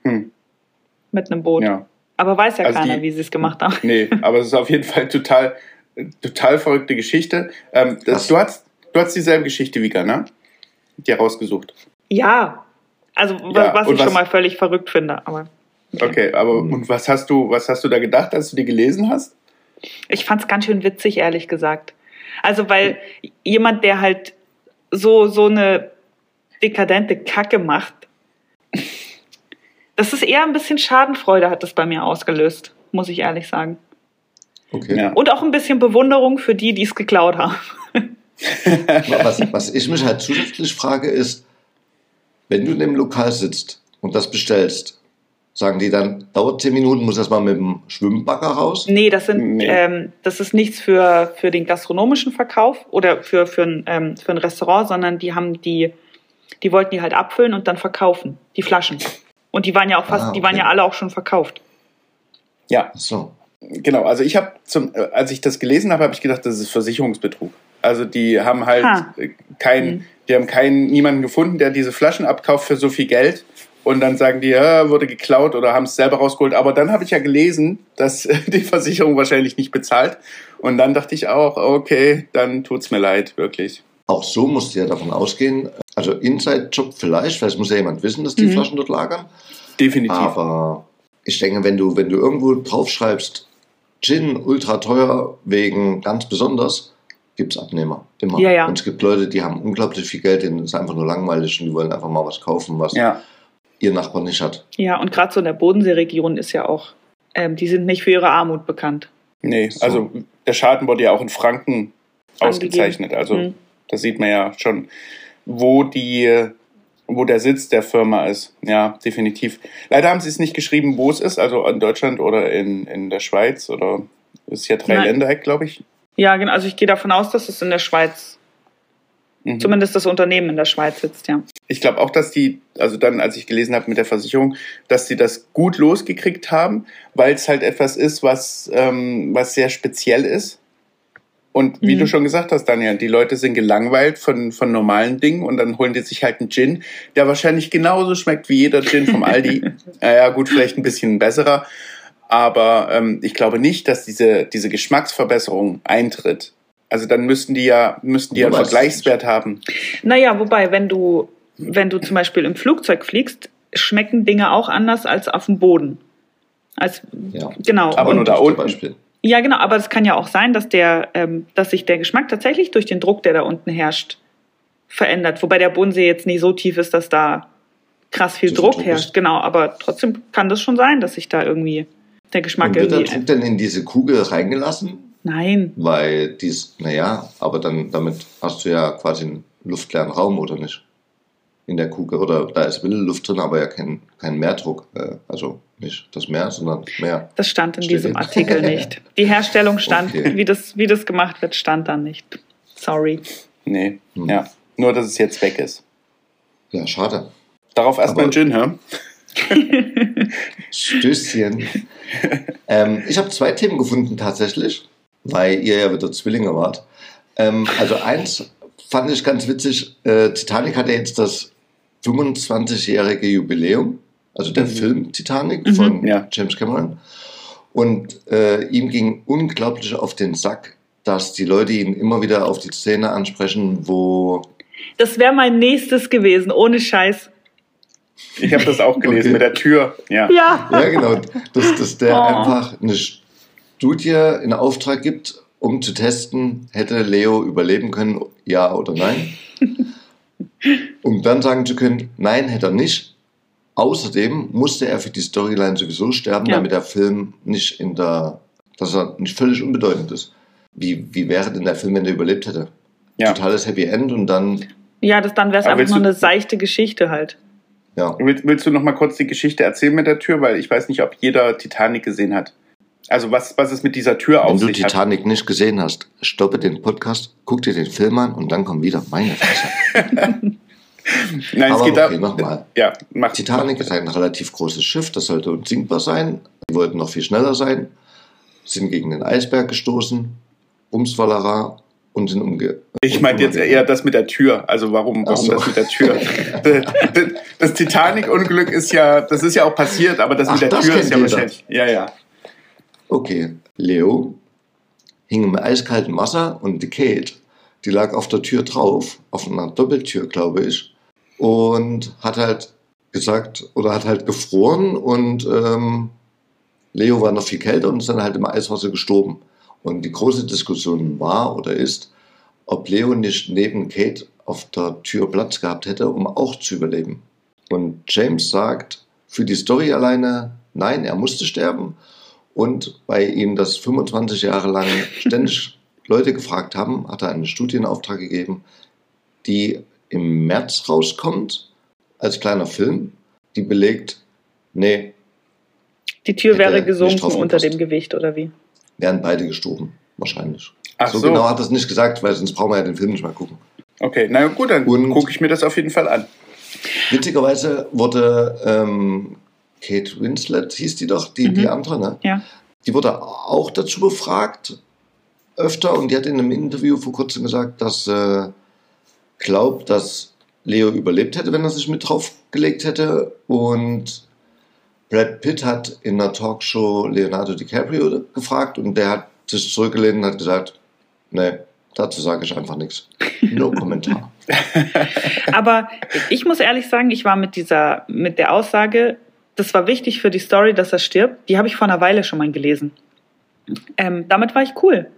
Hm. mit einem Boot. Ja. Aber weiß ja Also keiner, die- wie sie es gemacht haben. Nee, aber es ist auf jeden Fall total, total verrückte Geschichte. Ähm, das, Was? du, hast, du hast dieselbe Geschichte wie ne? Die rausgesucht. Ja, also Ja, was und ich schon was- mal völlig verrückt finde. Aber Okay, aber Hm. und was hast du, was hast du da gedacht, als du die gelesen hast? ich fand es ganz schön witzig, ehrlich gesagt. Also weil jemand, der halt so so eine dekadente Kacke macht, das ist eher ein bisschen Schadenfreude hat das bei mir ausgelöst, muss ich ehrlich sagen. Okay. Ja. Und auch ein bisschen Bewunderung für die, die es geklaut haben. Was, was ich mich halt zusätzlich frage ist, wenn du in dem Lokal sitzt und das bestellst, sagen die dann, dauert 10 Minuten, muss erstmal mit dem Schwimmbagger raus? Nee, das sind, Nee. Ähm, das ist nichts für, für den gastronomischen Verkauf oder für, für, ein, ähm, für ein Restaurant, sondern die haben die, die wollten die halt abfüllen und dann verkaufen, die Flaschen. Und die waren ja auch fast, Ah, die waren okay. ja alle auch schon verkauft. Ja, Ach so. genau. Also ich habe zum, äh, als ich das gelesen habe, habe ich gedacht, das ist Versicherungsbetrug. Also die haben halt Ha. äh, kein, Mhm. die haben keinen niemanden gefunden, der diese Flaschen abkauft für so viel Geld. Und dann sagen die, ja, wurde geklaut oder haben es selber rausgeholt. Aber dann habe ich ja gelesen, dass die Versicherung wahrscheinlich nicht bezahlt. Und dann dachte ich auch, okay, dann tut's mir leid, wirklich. Auch so musst du ja davon ausgehen, also Inside-Job vielleicht, vielleicht muss ja jemand wissen, dass die Mhm. Flaschen dort lagern. Definitiv. Aber ich denke, wenn du, wenn du irgendwo draufschreibst, Gin ultra teuer wegen ganz besonders, gibt es Abnehmer. Immer. Ja, ja. Und es gibt Leute, die haben unglaublich viel Geld, denen ist einfach nur langweilig und die wollen einfach mal was kaufen, was ja. ihr Nachbar nicht hat. Ja, und gerade so in der Bodenseeregion ist ja auch, ähm, die sind nicht für ihre Armut bekannt. Nee, So. also der Schaden wurde ja auch in Franken ausgezeichnet. Also Mhm. da sieht man ja schon, wo die, wo der Sitz der Firma ist. Ja, definitiv. Leider haben sie es nicht geschrieben, wo es ist, also in Deutschland oder in, in der Schweiz oder ist ja drei Nein. Ländereck, glaube ich. Ja, genau. Also ich gehe davon aus, dass es in der Schweiz, Mhm. zumindest das Unternehmen in der Schweiz sitzt, ja. Ich glaube auch, dass die, also dann, als ich gelesen habe mit der Versicherung, dass sie das gut losgekriegt haben, weil es halt etwas ist, was, ähm, was sehr speziell ist. Und wie Mhm. du schon gesagt hast, Daniel, die Leute sind gelangweilt von, von normalen Dingen und dann holen die sich halt einen Gin, der wahrscheinlich genauso schmeckt wie jeder Gin vom Aldi. naja, gut, vielleicht ein bisschen besserer. Aber ähm, ich glaube nicht, dass diese, diese Geschmacksverbesserung eintritt. Also dann müssten die ja, müssten die ja einen Vergleichswert haben. Naja, wobei, wenn du, wenn du zum Beispiel im Flugzeug fliegst, schmecken Dinge auch anders als auf dem Boden. Als, Ja. Genau. Aber Und- nur da Zum unten. Beispiel. Ja, genau, aber es kann ja auch sein, dass der, ähm, dass sich der Geschmack tatsächlich durch den Druck, der da unten herrscht, verändert. Wobei der Bodensee jetzt nicht so tief ist, dass da krass viel Druck Druck herrscht. ist. Genau, aber trotzdem kann das schon sein, dass sich da irgendwie der Geschmack Und wird der irgendwie. Druck denn in diese Kugel reingelassen? Nein. Weil dies, naja, aber dann damit hast du ja quasi einen luftleeren Raum, oder nicht? In der Kugel. Oder da ist Luft drin, aber ja kein, kein Mehrdruck. Äh, also nicht das Meer, sondern Meer. Das stand in Steht diesem Artikel nicht. Die Herstellung stand, Okay. wie, das, wie das gemacht wird, stand da nicht. Sorry. Nee, Hm. ja. Nur, dass es jetzt weg ist. Ja, schade. Darauf erstmal ein Gin, hä? Stößchen. ähm, ich habe zwei Themen gefunden tatsächlich, weil ihr ja wieder Zwillinge wart. Ähm, also eins fand ich ganz witzig. Äh, Titanic hat ja jetzt das 25-jährige Jubiläum, also der Mhm. Film Titanic Mhm. von Ja. James Cameron. Und äh, ihm ging unglaublich auf den Sack, dass die Leute ihn immer wieder auf die Szene ansprechen, wo Das wäre mein nächstes gewesen, ohne Scheiß. Ich habe das auch gelesen Okay. mit der Tür. Ja. Ja. Ja, genau. Dass, dass der Oh. einfach eine Studie in Auftrag gibt, um zu testen, hätte Leo überleben können, ja oder nein. um dann sagen zu können, nein, hätte er nicht. Außerdem musste er für die Storyline sowieso sterben, Ja. damit der Film nicht in der, dass er nicht völlig unbedeutend ist. Wie, wie wäre denn der Film, wenn er überlebt hätte? Ja. Totales Happy End und dann, Ja, das, dann wäre es Aber einfach nur eine seichte Geschichte halt. ja. Willst, willst du noch mal kurz die Geschichte erzählen mit der Tür? Weil ich weiß nicht, ob jeder Titanic gesehen hat. Also was, was es mit dieser Tür Wenn auf du sich hat. Titanic nicht gesehen hast, stoppe den Podcast, guck dir den Film an und dann komm wieder. Meine Fresse. Nein, es Aber geht okay, nochmal. Ja, mach Titanic ist ein relativ großes Schiff, das sollte unsinkbar sein. Die wollten noch viel schneller sein, sind gegen den Eisberg gestoßen, Umswallera, und sind umge. Ich meinte jetzt eher das mit der Tür. Also warum, warum so. das mit der Tür? das Titanic-Unglück ist ja, das ist ja auch passiert, aber das Ach, mit der das Tür ist ja wahrscheinlich. Ja, ja. Okay, Leo hing im eiskalten Wasser und die Kate, die lag auf der Tür drauf, auf einer Doppeltür, glaube ich, und hat halt gesagt, oder hat halt gefroren und ähm, Leo war noch viel kälter und ist dann halt im Eiswasser gestorben. Und die große Diskussion war oder ist, ob Leo nicht neben Kate auf der Tür Platz gehabt hätte, um auch zu überleben. Und James sagt, für die Story alleine, nein, er musste sterben. Und weil ihm das 25 Jahre lang ständig Leute gefragt haben, hat er einen Studienauftrag gegeben, die im März rauskommt, als kleiner Film, die belegt, nee, Die Tür wäre gesunken unter dem Gewicht, oder wie? wären beide gestorben, wahrscheinlich. Ach so, so. genau hat er es nicht gesagt, weil sonst brauchen wir ja den Film nicht mehr gucken. Okay, na gut, dann gucke ich mir das auf jeden Fall an. Witzigerweise wurde ähm, Kate Winslet, hieß die doch, die, Mhm. die andere, ne? Ja. Die wurde auch dazu befragt, öfter, und die hat in einem Interview vor kurzem gesagt, dass äh, glaubt, dass Leo überlebt hätte, wenn er sich mit draufgelegt hätte. Und Brad Pitt hat in einer Talkshow Leonardo DiCaprio gefragt und der hat sich zurückgelehnt und hat gesagt, nee, dazu sage ich einfach nichts. No Kommentar. Aber ich muss ehrlich sagen, ich war mit dieser, mit der Aussage, das war wichtig für die Story, dass er stirbt. Die habe ich vor einer Weile schon mal gelesen. Ähm, damit war ich cool.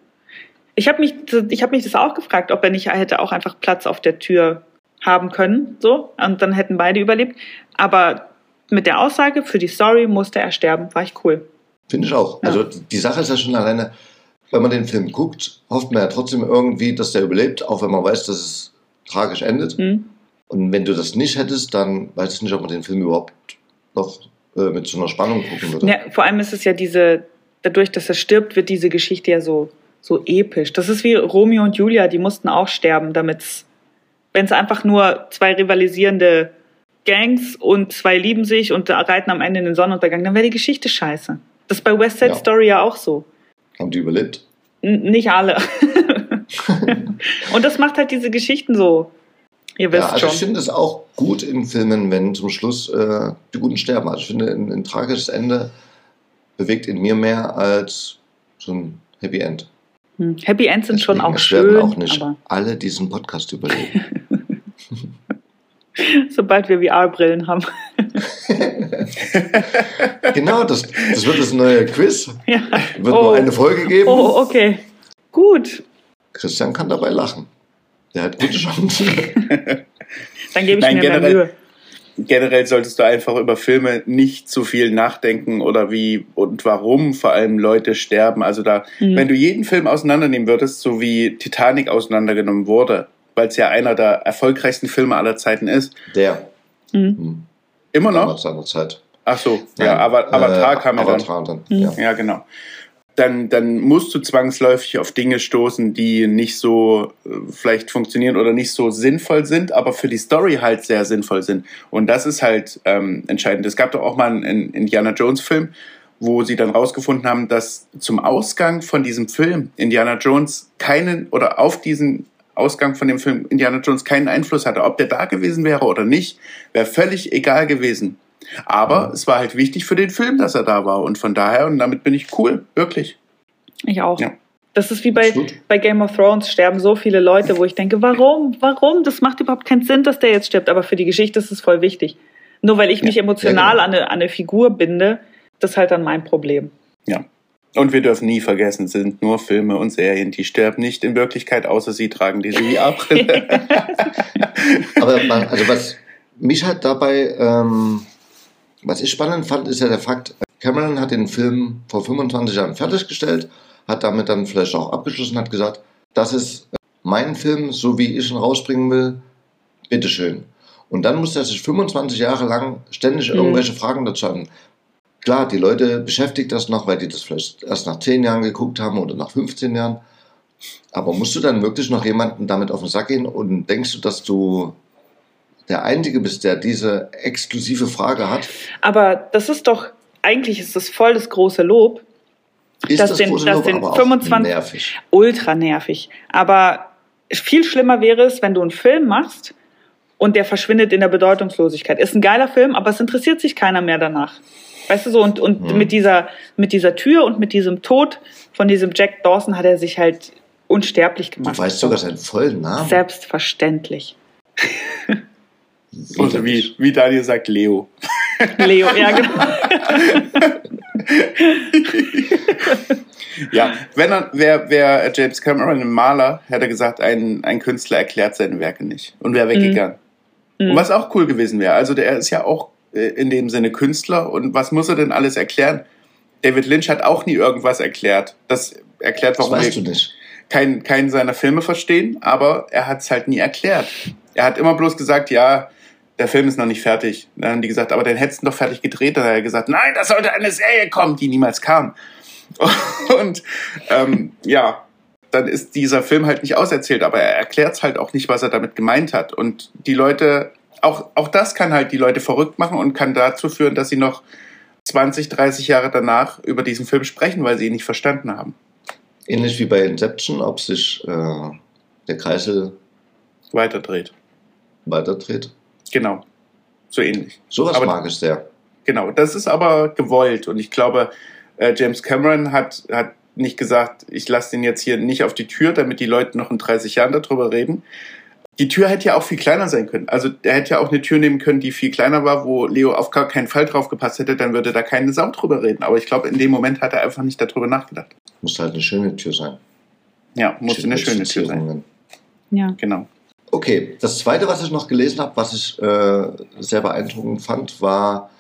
Ich habe mich, ich habe mich das auch gefragt, ob er nicht hätte auch einfach Platz auf der Tür haben können, so und dann hätten beide überlebt. Aber mit der Aussage für die Story musste er sterben, war ich cool. Finde ich auch. Ja. Also die Sache ist ja schon alleine, wenn man den Film guckt, hofft man ja trotzdem irgendwie, dass der überlebt, auch wenn man weiß, dass es tragisch endet. Hm? Und wenn du das nicht hättest, dann weiß ich nicht, ob man den Film überhaupt noch äh, mit so einer Spannung gucken würde. Ja, vor allem ist es ja diese, dadurch, dass er stirbt, wird diese Geschichte ja so, so episch. Das ist wie Romeo und Julia, die mussten auch sterben, damit wenn es einfach nur zwei rivalisierende Gangs und zwei lieben sich und reiten am Ende in den Sonnenuntergang, dann wäre die Geschichte scheiße. Das ist bei West Side Ja. Story ja auch so. Haben die überlebt? N nicht alle. und das macht halt diese Geschichten so. Ihr wisst Ja, also ich schon. finde es auch gut in Filmen, wenn zum Schluss äh, die Guten sterben. Also ich finde, ein, ein tragisches Ende bewegt in mir mehr als so ein Happy End. Hm. Happy Ends sind schon auch es werden schön, auch nicht aber alle diesen Podcast überleben. sobald wir VR-Brillen haben. genau, das, das wird das neue Quiz. ja. Wird oh. nur eine Folge geben. oh, okay. Gut. Christian kann dabei lachen. Der hat gute Chancen. Dann gebe ich Nein, mir mehr Mühe. Generell solltest du einfach über Filme nicht zu viel nachdenken oder wie und warum vor allem Leute sterben. Also da, Mhm. wenn du jeden Film auseinandernehmen würdest, so wie Titanic auseinandergenommen wurde, weil es ja einer der erfolgreichsten Filme aller Zeiten ist, Der. Mhm. Hm. immer Nach noch. seiner Zeit. Ach so, ja, Nein, aber Avatar äh, kam ja dann. Avatar dann. Mhm. Ja. Ja, genau. Dann, dann musst du zwangsläufig auf Dinge stoßen, die nicht so äh, vielleicht funktionieren oder nicht so sinnvoll sind, aber für die Story halt sehr sinnvoll sind. Und das ist halt ähm, entscheidend. Es gab doch auch mal einen Indiana Jones Film, wo sie dann rausgefunden haben, dass zum Ausgang von diesem Film Indiana Jones keinen oder auf diesen Ausgang von dem Film Indiana Jones keinen Einfluss hatte. Ob der da gewesen wäre oder nicht, wäre völlig egal gewesen. Aber es war halt wichtig für den Film, dass er da war. Und von daher, und damit bin ich cool, wirklich. Ich auch. Ja. Das ist wie bei, Absolut. bei Game of Thrones sterben so viele Leute, wo ich denke, warum? Warum? Das macht überhaupt keinen Sinn, dass der jetzt stirbt. Aber für die Geschichte ist es voll wichtig. Nur weil ich mich Ja, emotional ja, an, eine, an eine Figur binde, das ist halt dann mein Problem. Ja. Und wir dürfen nie vergessen, es sind nur Filme und Serien, die sterben nicht in Wirklichkeit, außer sie tragen diese VR-Brille. Aber man, also was mich halt dabei, ähm, was ich spannend fand, ist ja der Fakt, Cameron hat den Film vor 25 Jahren fertiggestellt, hat damit dann vielleicht auch abgeschlossen, hat gesagt, das ist mein Film, so wie ich ihn rausbringen will, bitteschön. Und dann muss er sich 25 Jahre lang ständig Mhm. irgendwelche Fragen dazu haben. Klar, die Leute beschäftigt das noch, weil die das vielleicht erst nach 10 Jahren geguckt haben oder nach 15 Jahren. Aber musst du dann wirklich noch jemanden damit auf den Sack gehen und denkst du, dass du der Einzige bist, der diese exklusive Frage hat? Aber das ist doch, eigentlich ist das voll das große Lob, Ist Das das, sind- Grusel, das sind aber auch 25 nervig. ultra nervig. Aber viel schlimmer wäre es, wenn du einen Film machst und der verschwindet in der Bedeutungslosigkeit. Ist ein geiler Film, aber es interessiert sich keiner mehr danach. Weißt du so, und, und Hm. mit, dieser, mit dieser Tür und mit diesem Tod von diesem Jack Dawson hat er sich halt unsterblich Du gemacht. weißt sogar seinen vollen Namen. Selbstverständlich. Oder wie, wie Daniel sagt, Leo. Leo, ja, genau. Ja, wenn er, wäre wär James Cameron ein Maler, hätte er gesagt, ein, ein Künstler erklärt seine Werke nicht und wäre weggegangen. Mhm. Und was auch cool gewesen wäre. Also der ist ja auch äh, in dem Sinne Künstler und was muss er denn alles erklären? David Lynch hat auch nie irgendwas erklärt. Das erklärt, warum weißt wir du nicht. keinen keinen seiner Filme verstehen, aber er hat es halt nie erklärt. Er hat immer bloß gesagt, ja, der Film ist noch nicht fertig. Dann haben die gesagt, aber den hättest du doch fertig gedreht. Dann hat er gesagt, nein, da sollte eine Serie kommen, die niemals kam. Und ähm, ja, dann ist dieser Film halt nicht auserzählt, aber er erklärt halt auch nicht, was er damit gemeint hat. Und die Leute, auch, auch das kann halt die Leute verrückt machen und kann dazu führen, dass sie noch 20, 30 Jahre danach über diesen Film sprechen, weil sie ihn nicht verstanden haben. Ähnlich wie bei Inception, ob sich äh, der Kreisel Weiterdreht. weiterdreht. Genau. So ähnlich. Sowas Aber- mag ich sehr. Genau. Das ist aber gewollt. Und ich glaube, äh, James Cameron hat, hat nicht gesagt, ich lasse den jetzt hier nicht auf die Tür, damit die Leute noch in 30 Jahren darüber reden. Die Tür hätte ja auch viel kleiner sein können. Also er hätte ja auch eine Tür nehmen können, die viel kleiner war, wo Leo auf gar keinen Fall drauf gepasst hätte, dann würde da keine Sau drüber reden. Aber ich glaube, in dem Moment hat er einfach nicht darüber nachgedacht. Muss halt eine schöne Tür sein. Ja, musste eine schöne Tür sein. Ja. Genau. Okay, das zweite, was ich noch gelesen habe, was ich äh, sehr beeindruckend fand, war,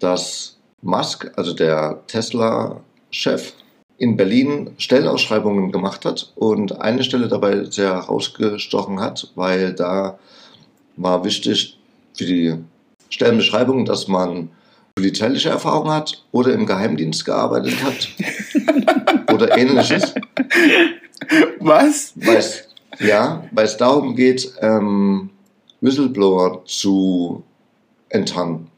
dass Musk, also der Tesla-Chef, in Berlin Stellenausschreibungen gemacht hat und eine Stelle dabei sehr herausgestochen hat, weil da war wichtig für die Stellenbeschreibung, dass man polizeiliche Erfahrung hat oder im Geheimdienst gearbeitet hat oder ähnliches. Was? Weil es, ja, weil es darum geht, ähm, Whistleblower zu enttarnen.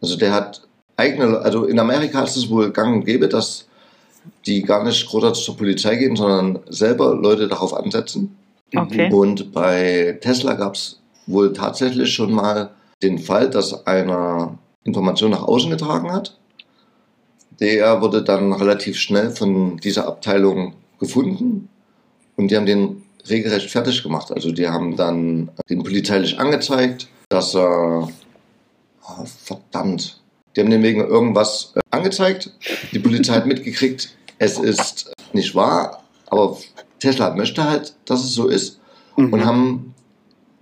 Also der hat eigene, also in Amerika ist es wohl gang und gäbe, dass die gar nicht großartig zur Polizei gehen, sondern selber Leute darauf ansetzen. Okay. Und bei Tesla gab es wohl tatsächlich schon mal den Fall, dass einer Information nach außen getragen hat. Der wurde dann relativ schnell von dieser Abteilung gefunden und die haben den regelrecht fertig gemacht. Also die haben dann den polizeilich angezeigt, dass er... Oh, verdammt. Die haben den wegen irgendwas äh, angezeigt. Die Polizei hat mitgekriegt, es ist nicht wahr, aber Tesla möchte halt, dass es so ist Mhm. und haben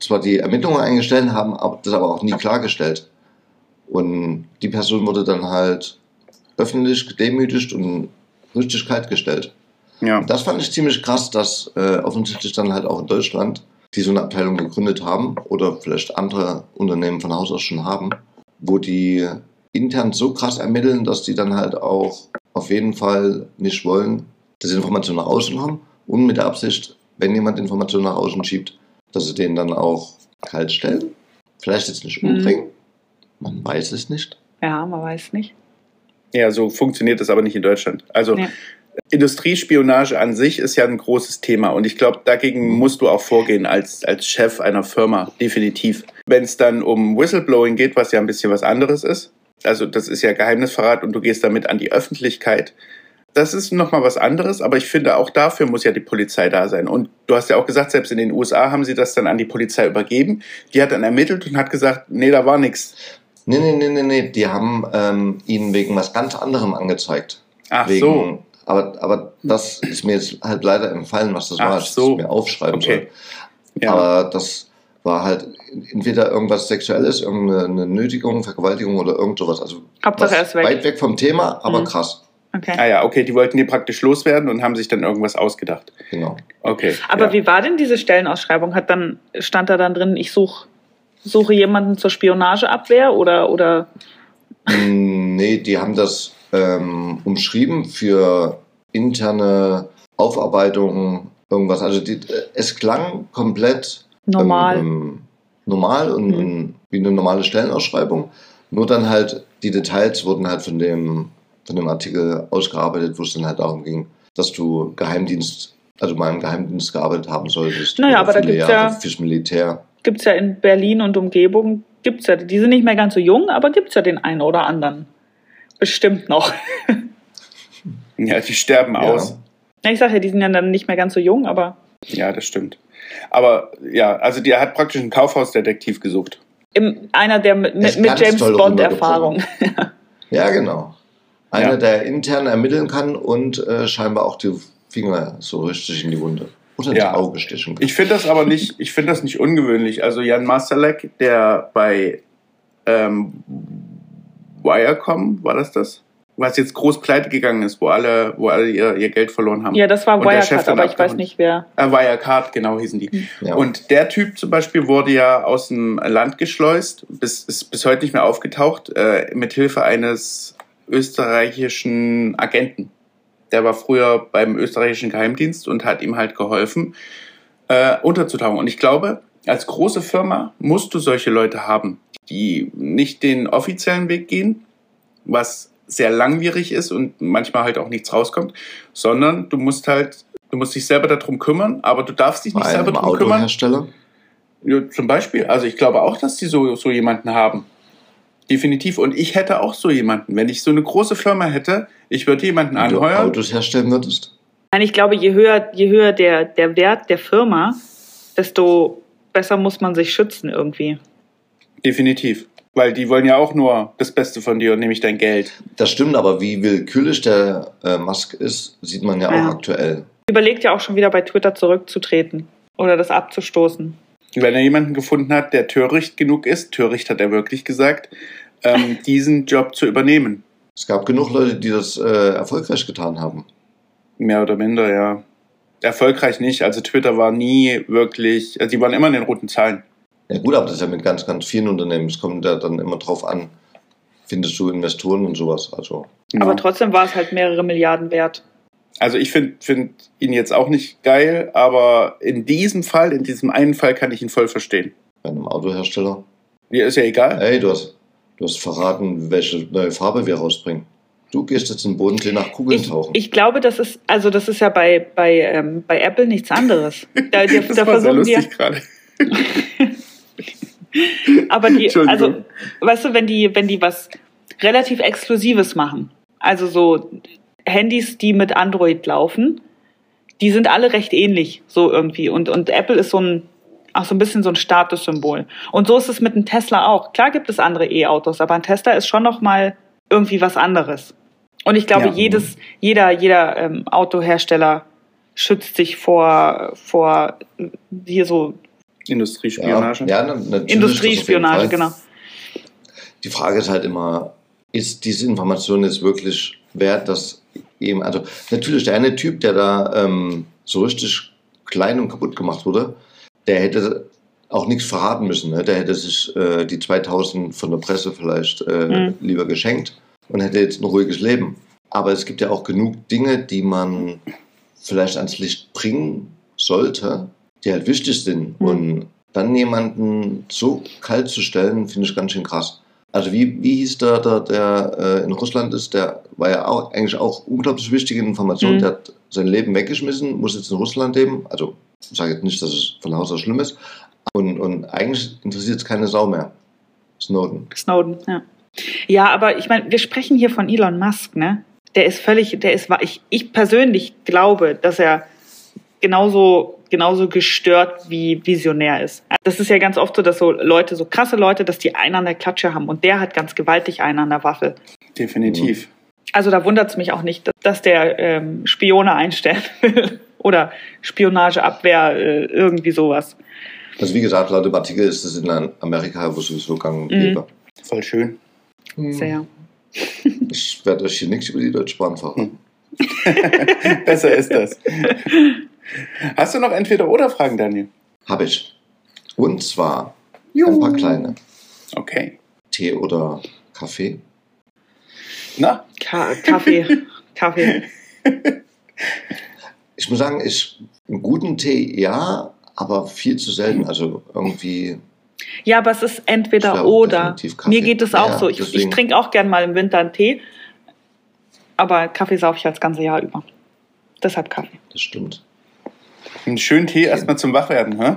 zwar die Ermittlungen eingestellt, haben das aber auch nie klargestellt. Und die Person wurde dann halt öffentlich gedemütigt und richtig kalt gestellt. Ja. Und das fand ich ziemlich krass, dass äh, offensichtlich dann halt auch in Deutschland die so eine Abteilung gegründet haben oder vielleicht andere Unternehmen von Haus aus schon haben, wo die intern so krass ermitteln, dass die dann halt auch auf jeden Fall nicht wollen, dass Informationen nach außen kommen und mit der Absicht, wenn jemand Informationen nach außen schiebt, dass sie den dann auch kalt stellen. Vielleicht jetzt nicht Mhm. umbringen. Man weiß es nicht. Ja, man weiß nicht. Ja, so funktioniert das aber nicht in Deutschland. Also Ja. Industriespionage an sich ist ja ein großes Thema und ich glaube, dagegen musst du auch vorgehen als, als Chef einer Firma, definitiv. Wenn es dann um Whistleblowing geht, was ja ein bisschen was anderes ist, also das ist ja Geheimnisverrat und du gehst damit an die Öffentlichkeit, das ist nochmal was anderes, aber ich finde, auch dafür muss ja die Polizei da sein. Und du hast ja auch gesagt, selbst in den USA haben sie das dann an die Polizei übergeben. Die hat dann ermittelt und hat gesagt, nee, da war nichts. Nee, nee, nee, nee, nee. Die haben ähm, ihn wegen was ganz anderem angezeigt. Ach wegen, so. Aber, aber das ist mir jetzt halt leider entfallen, was das Ach war, dass so. ich mir aufschreiben Okay. soll. Ja. Aber das war halt entweder irgendwas Sexuelles, irgendeine Nötigung, Vergewaltigung oder irgend sowas. Also Hauptsache was er ist weg. weit weg vom Thema, aber Mhm. krass. Okay. Ah ja, okay, die wollten die praktisch loswerden und haben sich dann irgendwas ausgedacht. Genau. Okay. Aber ja. wie war denn diese Stellenausschreibung? Hat dann, stand da dann drin, ich suche suche jemanden zur Spionageabwehr oder, oder nee, die haben das ähm, umschrieben für interne Aufarbeitung, irgendwas. Also die, es klang komplett normal? Ähm, normal und, Mhm. wie eine normale Stellenausschreibung. Nur dann halt, die Details wurden halt von dem von dem Artikel ausgearbeitet, wo es dann halt darum ging, dass du Geheimdienst, also mal im Geheimdienst gearbeitet haben solltest. Naja, aber da gibt's Jahre ja- Fürs Militär. Gibt es ja in Berlin und Umgebung, gibt's ja, die sind nicht mehr ganz so jung, aber gibt es ja den einen oder anderen. Bestimmt noch. Ja, die sterben Ja. aus. Ja, Ich sage ja, die sind ja dann nicht mehr ganz so jung, aber Ja, das stimmt. Aber ja, also der hat praktisch einen Kaufhausdetektiv gesucht. im, einer der mit, mit, James Bond Erfahrung. Ja, genau. Einer, Ja. der intern ermitteln kann und äh, scheinbar auch die Finger so richtig in die Wunde. Oder ins Ja. Auge stechen kann. Ich finde das aber nicht, ich finde das nicht ungewöhnlich. Also Jan Masalek, der bei ähm, Wirecom, war das das? Was jetzt groß pleite gegangen ist, wo alle, wo alle ihr, ihr Geld verloren haben. Ja, das war Wirecard, aber ich weiß nicht wer. Äh, Wirecard, genau hießen die. Ja. Und der Typ zum Beispiel wurde ja aus dem Land geschleust, bis, ist bis heute nicht mehr aufgetaucht, äh, mit Hilfe eines österreichischen Agenten. Der war früher beim österreichischen Geheimdienst und hat ihm halt geholfen, äh, unterzutauchen. Und ich glaube, als große Firma musst du solche Leute haben, die nicht den offiziellen Weg gehen, was sehr langwierig ist und manchmal halt auch nichts rauskommt, sondern du musst halt, du musst dich selber darum kümmern, aber du darfst dich Bei nicht selber darum kümmern. Autohersteller. Ja, zum Beispiel, also ich glaube auch, dass die so, so jemanden haben. Definitiv. Und ich hätte auch so jemanden. Wenn ich so eine große Firma hätte, ich würde jemanden Wenn du anheuern. Autos herstellen würdest. Nein, ich glaube, je höher, je höher der, der Wert der Firma, desto besser muss man sich schützen irgendwie. Definitiv. Weil die wollen ja auch nur das Beste von dir und nämlich dein Geld. Das stimmt, aber wie willkürlich der äh, Musk ist, sieht man ja auch Ja. aktuell. Überlegt ja auch schon wieder bei Twitter zurückzutreten oder das abzustoßen. Wenn er jemanden gefunden hat, der töricht genug ist, töricht hat er wirklich gesagt, ähm, diesen Job zu übernehmen. Es gab genug Leute, die das äh, erfolgreich getan haben. Mehr oder minder, ja. Erfolgreich nicht. Also Twitter war nie wirklich, also die waren immer in den roten Zahlen. Ja gut, aber das ist ja mit ganz, ganz vielen Unternehmen. Es kommt ja dann immer drauf an, findest du Investoren und sowas. Also Aber Ja. trotzdem war es halt mehrere Milliarden wert. Also ich finde find ihn jetzt auch nicht geil, aber in diesem Fall, in diesem einen Fall kann ich ihn voll verstehen. bei einem Autohersteller. Mir ist ja egal. Hey, du hast, du hast verraten, welche neue Farbe wir rausbringen. Du gehst jetzt in den Bodensee nach Kugeln Ich, tauchen. ich glaube, das ist, also das ist ja bei, bei, ähm, bei Apple nichts anderes. Da, da, das da war sehr versuchen die, lustig gerade. aber die, also, weißt du, wenn die, wenn die was relativ Exklusives machen, also so Handys, die mit Android laufen, die sind alle recht ähnlich, so irgendwie. Und, und Apple ist so ein, auch so ein bisschen so ein Statussymbol. Und so ist es mit einem Tesla auch. Klar gibt es andere E-Autos, aber ein Tesla ist schon noch mal irgendwie was anderes. Und ich glaube, Ja. jedes, jeder, jeder ähm, Autohersteller schützt sich vor, vor hier so Industriespionage. ja, na- natürlich Industriespionage, genau. Die Frage ist halt immer, ist diese Information jetzt wirklich wert, dass eben, also natürlich der eine Typ, der da ähm, so richtig klein und kaputt gemacht wurde, der hätte auch nichts verraten müssen. Ne? Der hätte sich äh, die 2000 von der Presse vielleicht äh, Mhm. lieber geschenkt und hätte jetzt ein ruhiges Leben. Aber es gibt ja auch genug Dinge, die man vielleicht ans Licht bringen sollte, die halt wichtig sind. Mhm. Und dann jemanden so kalt zu stellen, finde ich ganz schön krass. Also wie, wie hieß der, der, der äh, in Russland ist, der war ja auch eigentlich auch unglaublich wichtige Information. Mhm. Der hat sein Leben weggeschmissen, muss jetzt in Russland leben. Also ich sage jetzt nicht, dass es von Haus aus schlimm ist. Und, und eigentlich interessiert es keine Sau mehr. Snowden. Snowden, ja. Ja, aber ich meine, wir sprechen hier von Elon Musk, ne? Der ist völlig, der ist, ich, ich persönlich glaube, dass er genauso, genauso gestört wie visionär ist. Das ist ja ganz oft so, dass so Leute, so krasse Leute, dass die einen an der Klatsche haben und der hat ganz gewaltig einen an der Waffe. Definitiv. Also da wundert es mich auch nicht, dass der ähm, Spione einstellen will oder Spionageabwehr, äh, irgendwie sowas. Also wie gesagt, laut dem Artikel ist es in Amerika wo sowieso gang und Mhm. gäbe. Voll schön. Sehr. Ich werde euch hier nichts über die Deutsche Bahn verraten. Besser ist das. Hast du noch entweder oder Fragen, Daniel? Habe ich. Und zwar ein paar kleine. Okay. Tee oder Kaffee? Na, Ka Kaffee, Kaffee. Ich muss sagen, ich einen guten Tee ja, aber viel zu selten. Also irgendwie Ja, aber es ist entweder glaube, oder. Mir geht es auch Ja, so. Ich, ich trinke auch gern mal im Winter einen Tee. Aber Kaffee saufe ich das ganze Jahr über. Deshalb Kaffee. Das stimmt. Einen schönen Tee erstmal zum Wachwerden, hä?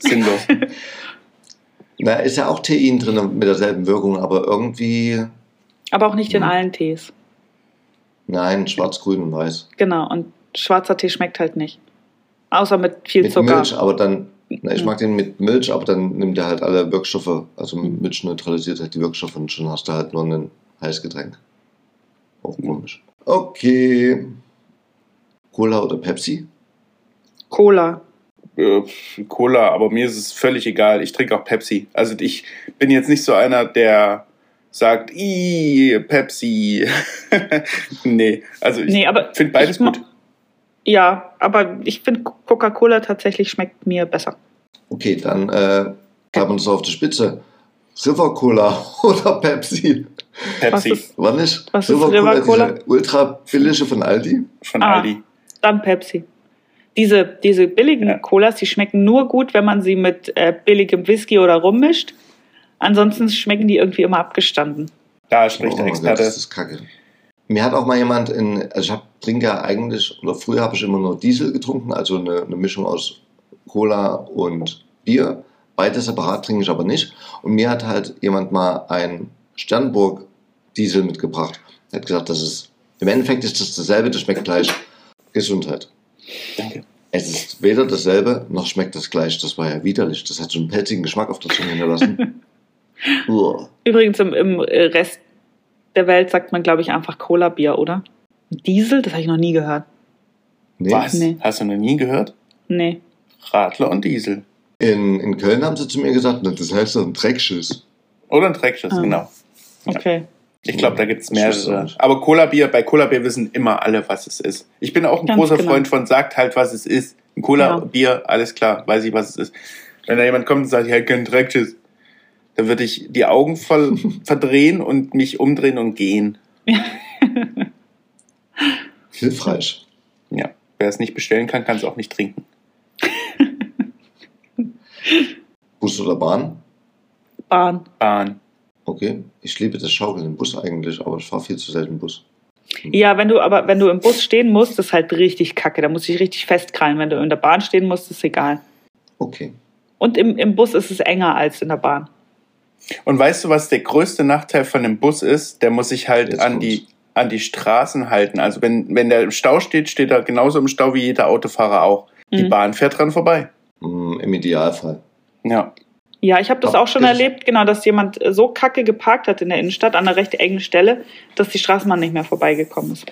Sinnlos. Na, ist ja auch Tein drin mit derselben Wirkung, aber irgendwie, Aber auch nicht in Mhm. allen Tees. nein, schwarz, grün und weiß. Genau. Und schwarzer Tee schmeckt halt nicht. Außer mit viel Mit Zucker. Milch, aber dann, na, ich Mhm. mag den mit Milch, aber dann nimmt er halt alle Wirkstoffe, also Milch neutralisiert halt die Wirkstoffe und schon hast du halt nur ein Heißgetränk. Auch komisch. Okay. Cola oder Pepsi? Cola. Äh, Cola, aber mir ist es völlig egal. Ich trinke auch Pepsi. Also ich bin jetzt nicht so einer, der sagt, i Pepsi. nee, also ich Nee, aber finde beides ich gut. Ja, aber ich finde Coca-Cola tatsächlich schmeckt mir besser. Okay, dann äh, wir uns auf der Spitze. River Cola oder Pepsi? Pepsi Was ist- nicht? Was ist River Cola? diese ultra billige von Aldi? von Ah. Aldi. Dann Pepsi. Diese, diese billigen Ja. Colas, die schmecken nur gut, wenn man sie mit äh, billigem Whisky oder Rum mischt. Ansonsten schmecken die irgendwie immer abgestanden. Da spricht der Oh, Experte. Das ist kacke. Mir hat auch mal jemand in, also ich hab, trinke ja eigentlich, oder früher habe ich immer nur Diesel getrunken, also eine, eine Mischung aus Cola und Bier. Beides separat trinke ich aber nicht. Und mir hat halt jemand mal ein Sternburg Diesel mitgebracht. Er hat gesagt, das ist, im Endeffekt ist das dasselbe, das schmeckt gleich. Gesundheit. Danke. Es ist weder dasselbe, noch schmeckt das gleich. Das war ja widerlich. Das hat so einen pelzigen Geschmack auf der Zunge hinterlassen. Übrigens im, im Rest der Welt sagt man, glaube ich, einfach Cola-Bier, oder? Diesel? Das habe ich noch nie gehört. Nee. Was? Nee. Hast du noch nie gehört? Nee. Radler und Diesel. In, in Köln haben sie zu mir gesagt, das heißt doch ein Dreckschiss. Oder ein Dreckschiss, Ah. genau. Okay. Ich glaube, da gibt es Ich weiß mehrere. Aber Cola-Bier, bei Cola-Bier wissen immer alle, was es ist. Ich bin auch ein Ganz großer genau. Freund von, sagt halt, was es ist. Ein Cola-Bier, alles klar, weiß ich, was es ist. Wenn da jemand kommt und sagt, ja, kein Dreckschiss, dann würde ich die Augen voll verdrehen und mich umdrehen und gehen. Hilfreich. Ja. Wer es nicht bestellen kann, kann es auch nicht trinken. Bus oder Bahn? Bahn. Bahn. Okay. Ich liebe das Schaukeln im Bus eigentlich, aber ich fahre viel zu selten Bus. Ja, wenn du aber wenn du im Bus stehen musst, ist halt richtig kacke. Da musst du dich richtig festkrallen. Wenn du in der Bahn stehen musst, ist egal. Okay. Und im, im Bus ist es enger als in der Bahn. Und weißt du, was der größte Nachteil von dem Bus ist? Der muss sich halt Jetzt an kommt's. die, an die Straßen halten. Also wenn, wenn der im Stau steht, steht er genauso im Stau wie jeder Autofahrer auch. Die Mhm. Bahn fährt dran vorbei. Mm, Im Idealfall. Ja. Ja, ich habe das auch schon das- erlebt, genau, dass jemand so kacke geparkt hat in der Innenstadt an einer recht engen Stelle, dass die Straßenbahn nicht mehr vorbeigekommen ist.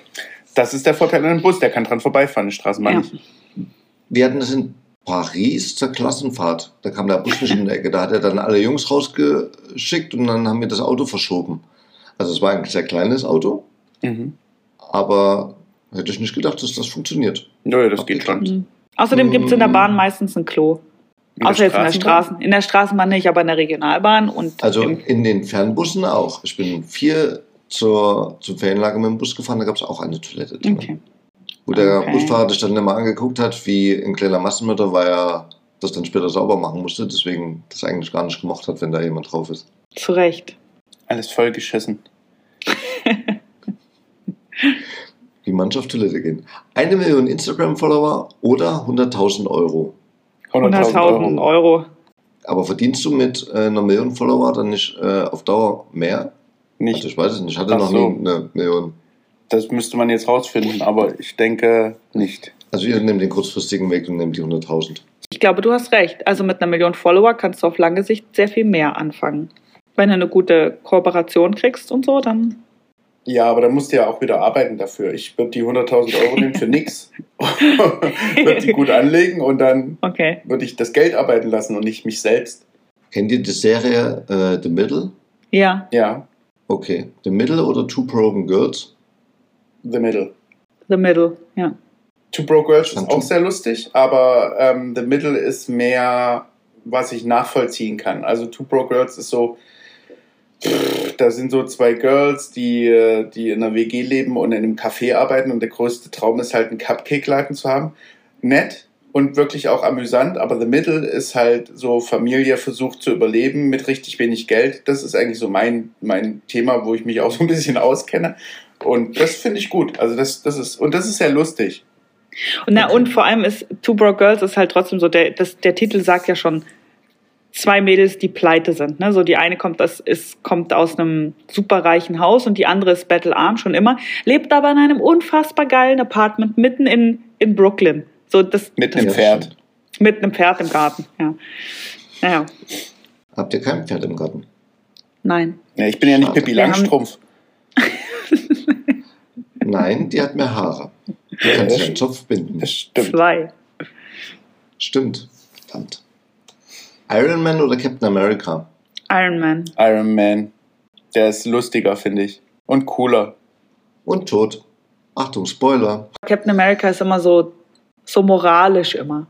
Das ist der Vorteil an einem Bus, der kann dran vorbeifahren, die Straßenbahn Ja. nicht. Wir hatten das in Paris zur Klassenfahrt. Da kam der Bus nicht in die Ecke. Da hat er dann alle Jungs rausgeschickt und dann haben wir das Auto verschoben. Also es war ein sehr kleines Auto, Mhm. aber hätte ich nicht gedacht, dass das funktioniert. Ja, das geht schon. Mhm. Außerdem gibt es in der Bahn meistens ein Klo. In der Außer jetzt in der Straßenbahn? Straßen. In der Straßenbahn nicht, aber in der Regionalbahn und Also in den Fernbussen auch. Ich bin vier zur, zum Ferienlager mit dem Bus gefahren, da gab es auch eine Toilette drin. okay. Wo der Okay. Busfahrer dich dann immer angeguckt hat, wie ein kleiner Massenmörder, weil er das dann später sauber machen musste, deswegen das eigentlich gar nicht gemocht hat, wenn da jemand drauf ist. Zu Recht. Alles vollgeschissen. Wie manche auf Toilette gehen. Eine Million Instagram-Follower oder 100.000 Euro. 100.000 Euro. Aber verdienst du mit äh, einer Million Follower dann nicht äh, auf Dauer mehr? Nicht. Also ich weiß es nicht. Ich hatte Ach noch so. nie eine Million. Das müsste man jetzt rausfinden, aber ich denke nicht. Also ihr nehmt den kurzfristigen Weg und nehmt die 100.000. Ich glaube, du hast recht. Also mit einer Million Follower kannst du auf lange Sicht sehr viel mehr anfangen. Wenn du eine gute Kooperation kriegst und so, dann. Ja, aber da musst du ja auch wieder arbeiten dafür. Ich würde die 100.000 Euro nehmen für nix. würde die gut anlegen und dann Okay. würde ich das Geld arbeiten lassen und nicht mich selbst. Kennt ihr die Serie äh, The Middle? Ja, Ja, Okay. The Middle oder Two Broken Girls? The Middle. The Middle. Ja. Two Broke Girls ist auch sehr lustig, aber ähm, The Middle ist mehr, was ich nachvollziehen kann. Also Two Broke Girls ist so, pff, da sind so zwei Girls, die, äh, die in einer WG leben und in einem Café arbeiten und der größte Traum ist halt, einen Cupcake-Laden zu haben. Nett, und wirklich auch amüsant, aber The Middle ist halt so Familie versucht zu überleben mit richtig wenig Geld. Das ist eigentlich so mein, mein Thema, wo ich mich auch so ein bisschen auskenne. Und das finde ich gut. Also das, das ist, und das ist sehr lustig. Und, na, und vor allem ist Two Broke Girls ist halt trotzdem so, der, das, der Titel sagt ja schon, zwei Mädels, die pleite sind. Ne? So die eine kommt, das ist, kommt aus einem superreichen Haus und die andere ist Battle Arm schon immer, lebt aber in einem unfassbar geilen Apartment mitten in, in Brooklyn. So das, Mit das, einem Pferd. Mit einem Pferd im Garten, ja. Naja, Habt ihr kein Pferd im Garten? nein. Ja, ich bin ja nicht Schade. Pippi Langstrumpf. Nein, die hat mehr Haare. Die kann sich einen Zopf binden. Das stimmt. Zwei. Stimmt. Verdammt. Iron Man oder Captain America? Iron Man. Iron Man. Der ist lustiger, finde ich. Und cooler. Und tot. Achtung, Spoiler. Captain America ist immer so, so moralisch immer,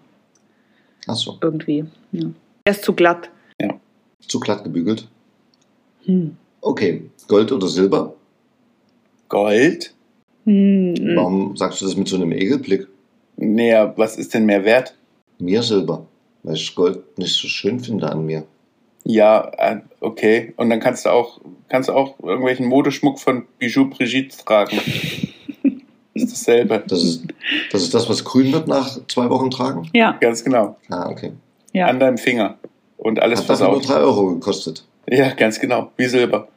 Achso, irgendwie. Ja. Er ist zu glatt. zu glatt gebügelt. Hm. Okay, Gold oder Silber? Gold? Hm. Warum sagst du das mit so einem Egelblick? Naja, was ist denn mehr wert? Mir Silber, weil ich Gold nicht so schön finde an mir. Ja, äh, okay. Und dann kannst du auch, kannst du auch irgendwelchen Modeschmuck von Bijou Brigitte tragen. ist dasselbe. Das ist, das ist das, was grün wird nach zwei Wochen tragen? Ja, Ganz genau. Ah, okay. ja. An deinem Finger. Und alles Hat dafür nur versaut. drei Euro gekostet. Ja, ganz genau. Wie Silber.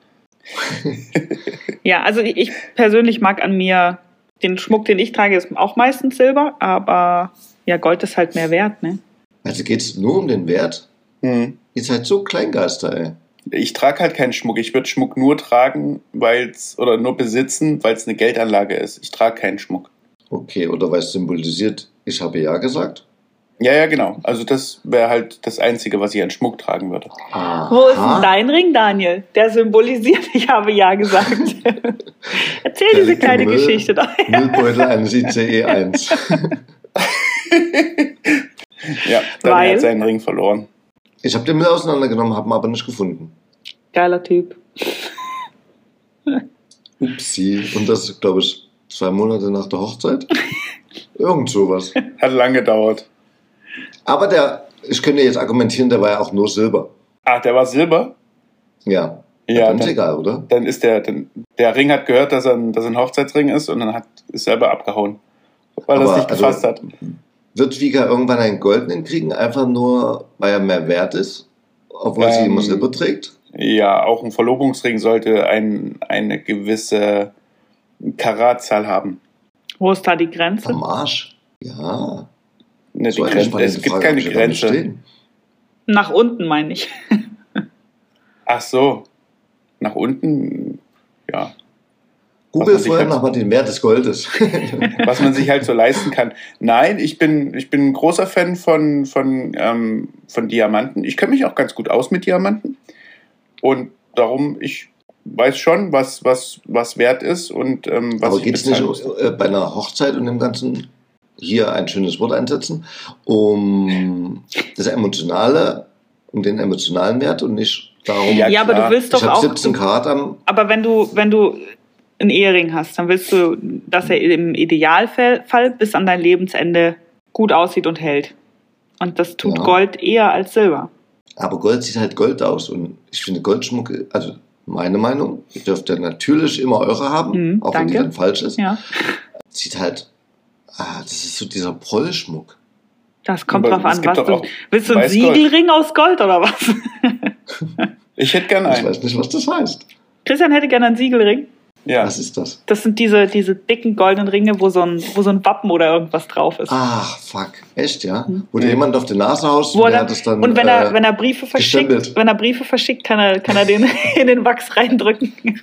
Ja, also ich persönlich mag an mir den Schmuck, den ich trage, ist auch meistens Silber, aber ja, Gold ist halt mehr wert, ne? Also geht es nur um den Wert? Hm. Ihr seid so Kleingeister, ey. Ich trage halt keinen Schmuck. Ich würde Schmuck nur tragen, weil's oder nur besitzen, weil es eine Geldanlage ist. Ich trage keinen Schmuck. Okay, oder weil es symbolisiert, ich habe ja gesagt? Ja, ja, genau. Also das wäre halt das Einzige, was ich an Schmuck tragen würde. Aha. Wo ist denn dein Ring, Daniel? Der symbolisiert, ich habe ja gesagt. Erzähl Der diese kleine Müll. Geschichte doch. Müllbeutel eines ICE 1. Ja, dann Weil? hat seinen Ring verloren. Ich habe den Müll auseinandergenommen, habe ihn aber nicht gefunden. Geiler Typ. Upsi. Und das, glaube ich, zwei Monate nach der Hochzeit? Irgend sowas. Hat lang gedauert. Aber der, ich könnte jetzt argumentieren, der war ja auch nur Silber. Ach, der war Silber? Ja. Ja, dann ist dann, egal, oder? dann ist der, dann, der Ring hat gehört, dass er, ein- dass er ein Hochzeitsring ist und dann hat, ist selber abgehauen. Weil er es nicht also- gefasst hat. Wird Vika irgendwann einen goldenen kriegen, einfach nur, weil er mehr wert ist? Obwohl sie Ähm, immer Silber trägt? Ja, auch ein Verlobungsring sollte ein, eine gewisse Karatzahl haben. Wo ist da die Grenze? Am Arsch. Ja. Ne, So eine Grenze, es gibt Frage keine Grenze. Nach unten, meine ich. Ach so. Nach unten, ja. Google vorher halt- nochmal den Wert des Goldes. Was man sich halt so leisten kann. Nein, ich bin, ich bin ein großer Fan von, von, ähm, von Diamanten. Ich kenne mich auch ganz gut aus mit Diamanten. Und darum, ich weiß schon, was, was, was wert ist und ähm, was Aber geht es nicht äh, bei einer Hochzeit und dem Ganzen, hier ein schönes Wort einsetzen, um das Emotionale, um den emotionalen Wert und nicht darum, Ja, Ja, aber du willst ich doch auch. 17 Karat am. Aber wenn du, wenn du einen Ehering hast, dann willst du, dass er im Idealfall Fall bis an dein Lebensende gut aussieht und hält. Und das tut Ja. Gold eher als Silber. Aber Gold sieht halt Gold aus und ich finde Goldschmuck, also meine Meinung, ihr dürft ja natürlich immer eure haben, Mhm, auch wenn die danke. dann falsch ist. Ja. Sieht halt, ah, das ist so dieser Prollschmuck. Das kommt Aber drauf an, was du. Willst du einen. Siegelring aus Gold oder was? Ich hätte gern Ich einen. weiß nicht, was das heißt. Christian hätte gerne einen Siegelring. Ja. Was ist das? Das sind diese, diese dicken goldenen Ringe, wo so, ein, wo so ein Wappen oder irgendwas drauf ist. Ach, fuck. Echt, ja? Mhm. Wo dir jemand auf die Nase haust und er hat das dann. und wenn er, äh, wenn er Briefe verschickt, gestempelt. wenn er Briefe verschickt, kann er, kann er den in den Wachs reindrücken.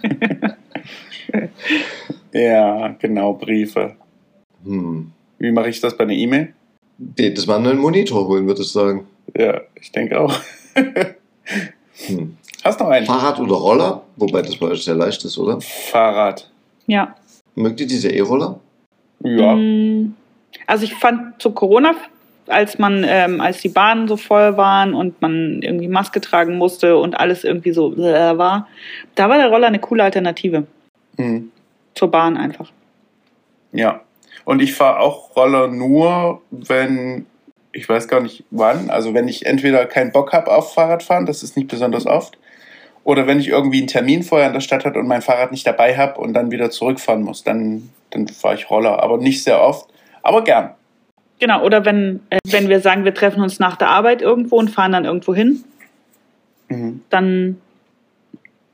ja, genau, Briefe. hm, Wie mache ich das bei einer E-Mail? jedes Mal einen Monitor holen, würde ich sagen. Ja, ich denke auch. Hm. Hast noch einen? Fahrrad oder Roller? Wobei das bei euch sehr leicht ist, oder? Fahrrad. Ja. Mögt ihr diese E-Roller? Ja. Mm, Also ich fand zu Corona, als man, ähm, als die Bahnen so voll waren und man irgendwie Maske tragen musste und alles irgendwie so äh, war, da war der Roller eine coole Alternative Hm. zur Bahn einfach. Ja. Und ich fahre auch Roller nur, wenn ich weiß gar nicht wann. Also wenn ich entweder keinen Bock habe auf Fahrradfahren, das ist nicht besonders oft, oder wenn ich irgendwie einen Termin vorher in der Stadt hatte und mein Fahrrad nicht dabei habe und dann wieder zurückfahren muss, dann, dann fahre ich Roller. Aber nicht sehr oft, aber gern. Genau, oder wenn, äh, wenn wir sagen, wir treffen uns nach der Arbeit irgendwo und fahren dann irgendwo hin, Mhm. dann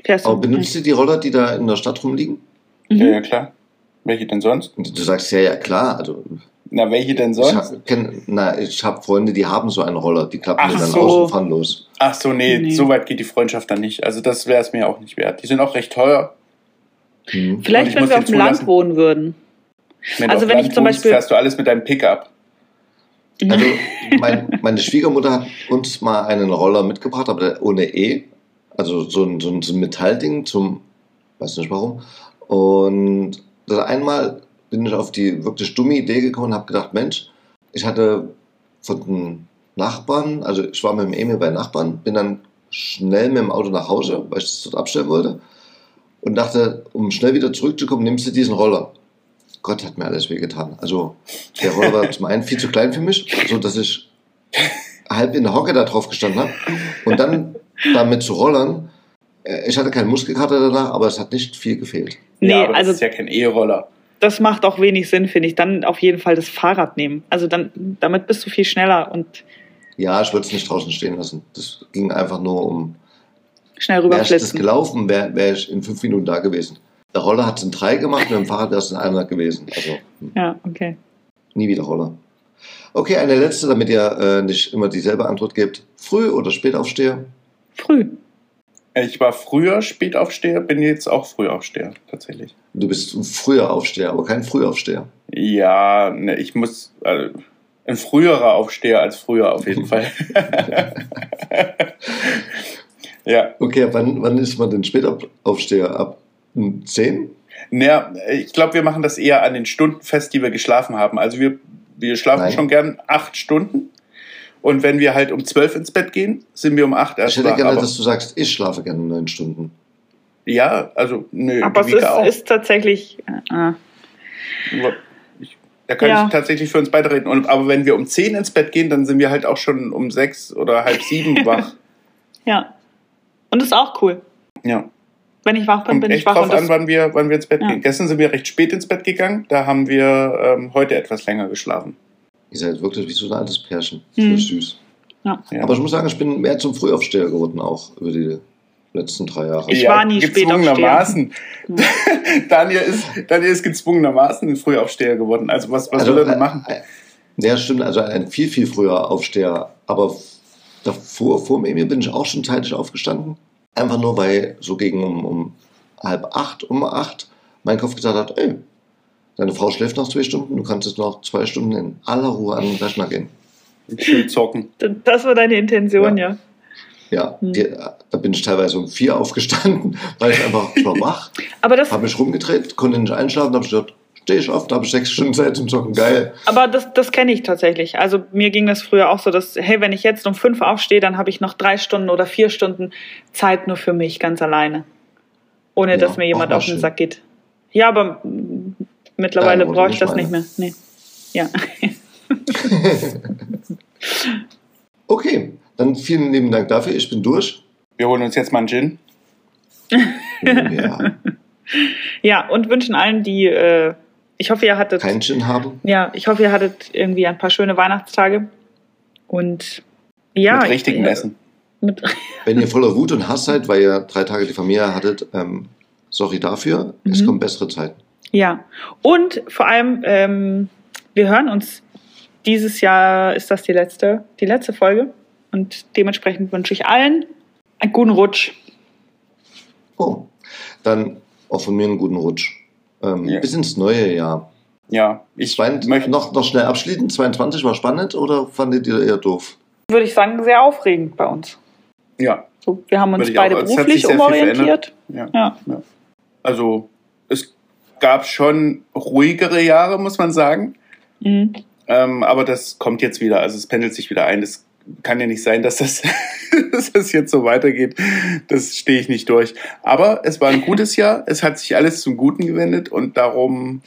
fährst du. Aber benutzt ihr die Roller, die da in der Stadt rumliegen? Ja, Mhm. ja, klar. Welche denn sonst? Du sagst ja, ja klar. Also Na, welche denn ich sonst? hab, kenn, na, ich habe Freunde, die haben so einen Roller, die klappen Ach den dann so. aus und fahren los. Ach so, nee, Nee. so weit geht die Freundschaft dann nicht. Also das wäre es mir auch nicht wert. Die sind auch recht teuer. Hm. Vielleicht, ich wenn wir auf dem Land wohnen würden. Wenn Also du auf wenn Land ich zum wohnst, Beispiel- fährst du alles mit deinem Pickup. Also mein, meine Schwiegermutter hat uns mal einen Roller mitgebracht, aber ohne E. Also so ein, so ein, so ein Metallding zum, weiß nicht warum. Und das einmal bin ich auf die wirklich dumme Idee gekommen und habe gedacht, Mensch, ich hatte von den Nachbarn, also ich war mit dem Emil bei Nachbarn, bin dann schnell mit dem Auto nach Hause, weil ich das dort abstellen wollte. Und dachte, um schnell wieder zurückzukommen, nimmst du diesen Roller. Gott hat mir alles wehgetan. Also der Roller war zum einen viel zu klein für mich, so dass ich halb in der Hocke da drauf gestanden habe. Und dann damit zu rollern, äh, ich hatte keinen Muskelkater danach, aber es hat nicht viel gefehlt. Nee, ja, aber also das ist ja kein E-Roller. Das macht auch wenig Sinn, finde ich. Dann auf jeden Fall das Fahrrad nehmen. Also dann, damit bist du viel schneller und Ja, ich wollte es nicht draußen stehen lassen. Das ging einfach nur um, schnell wäre ich das rüberflitzen. gelaufen, wäre wär ich in fünf Minuten da gewesen. Der Roller hat es in drei gemacht, mit dem Fahrrad wäre es in einer gewesen. Also hm, Ja, okay. nie wieder Roller. Okay, eine letzte, damit ihr äh, nicht immer dieselbe Antwort gebt. Früh oder Spätaufsteher? Früh. Ich war früher Spätaufsteher, bin jetzt auch Frühaufsteher, tatsächlich. Du bist ein früher Aufsteher, aber kein Frühaufsteher. Ja, ne, ich muss. Also, ein früherer Aufsteher als früher auf jeden Fall. ja. Okay, wann, wann ist man denn Spätaufsteher? Ab hm, 10? Naja, ich glaube, wir machen das eher an den Stunden fest, die wir geschlafen haben. Also wir, wir schlafen Nein. schon gern acht Stunden. Und wenn wir halt um zwölf ins Bett gehen, sind wir um acht Ich erst hätte wach. gerne, Aber, dass du sagst, ich schlafe gerne neun Stunden. ja, also nö, Aber es ist, auch. ist tatsächlich. Äh, Ich, da kann Ja. ich tatsächlich für uns beide reden. Und, aber wenn wir um zehn ins Bett gehen, dann sind wir halt auch schon um sechs oder halb sieben wach. ja. Und das ist auch cool. Ja. Wenn ich wach bin, Kommt bin ich echt wach. drauf an, wann wir, wann wir ins Bett Ja. gehen. Gestern sind wir recht spät ins Bett gegangen. Da haben wir ähm, heute etwas länger geschlafen. Ihr seid wirklich wie so ein altes Pärchen. Hm. Voll süß. ja. Ja. Aber ich muss sagen, ich bin mehr zum Frühaufsteher geworden, auch über die letzten drei Jahre. Ich war nie gezwungenermaßen. Daniel ist, Daniel ist gezwungenermaßen ein Frühaufsteher geworden. Also was, was will er denn äh, machen? äh, Ja, stimmt. Also ein viel, viel früher Aufsteher. Aber davor, vor mir bin ich auch schon zeitig aufgestanden. Einfach nur, weil so gegen um, um halb acht, um acht, mein Kopf gesagt hat, ey, deine Frau schläft noch zwei Stunden, du kannst jetzt noch zwei Stunden in aller Ruhe an den Rechner gehen. Schön zocken. das war deine Intention, Ja. ja. Ja, Hm. die, da bin ich teilweise um vier aufgestanden, weil ich einfach, ich war wach, Aber das, habe mich rumgedreht, konnte nicht einschlafen, habe ich gedacht, stehe ich auf, da habe ich sechs Stunden Zeit zum Zocken, geil. aber das, das kenne ich tatsächlich. Also mir ging das früher auch so, dass, hey, wenn ich jetzt um fünf aufstehe, dann habe ich noch drei Stunden oder vier Stunden Zeit nur für mich, ganz alleine. Ohne Ja, dass mir jemand auf den schön. Sack geht. Ja, aber mittlerweile brauche ich das meine? nicht mehr. Nee. Ja. Okay, dann vielen lieben Dank dafür, ich bin durch. Wir holen uns jetzt mal einen Gin. Ja, ja, und wünschen allen, die, äh, ich hoffe, ihr hattet, kein Gin haben. ja, ich hoffe, ihr hattet irgendwie ein paar schöne Weihnachtstage. Und ja. mit ich- richtigem ja, Essen. Mit, Wenn ihr voller Wut und Hass seid, weil ihr drei Tage die Familie hattet, ähm, sorry dafür, es Mhm. kommen bessere Zeiten. Ja, und vor allem, ähm, wir hören uns dieses Jahr, ist das die letzte, die letzte Folge. Und dementsprechend wünsche ich allen einen guten Rutsch. Oh, dann auch von mir einen guten Rutsch. Ähm, Ja. Bis ins neue Jahr. Ja, ich Zwei, möchte noch, noch schnell abschließen. 22 war spannend oder fandet ihr eher doof? Würde ich sagen, sehr aufregend bei uns. Ja, So, wir haben uns auch- beide sich beruflich umorientiert. ja. Ja. Also es gab schon ruhigere Jahre, muss man sagen. Mhm. Ähm, aber das kommt jetzt wieder. Also es pendelt sich wieder ein. Das kann ja nicht sein, dass das, dass das jetzt so weitergeht. Das stehe ich nicht durch. Aber es war ein gutes Jahr. Es hat sich alles zum Guten gewendet und darum,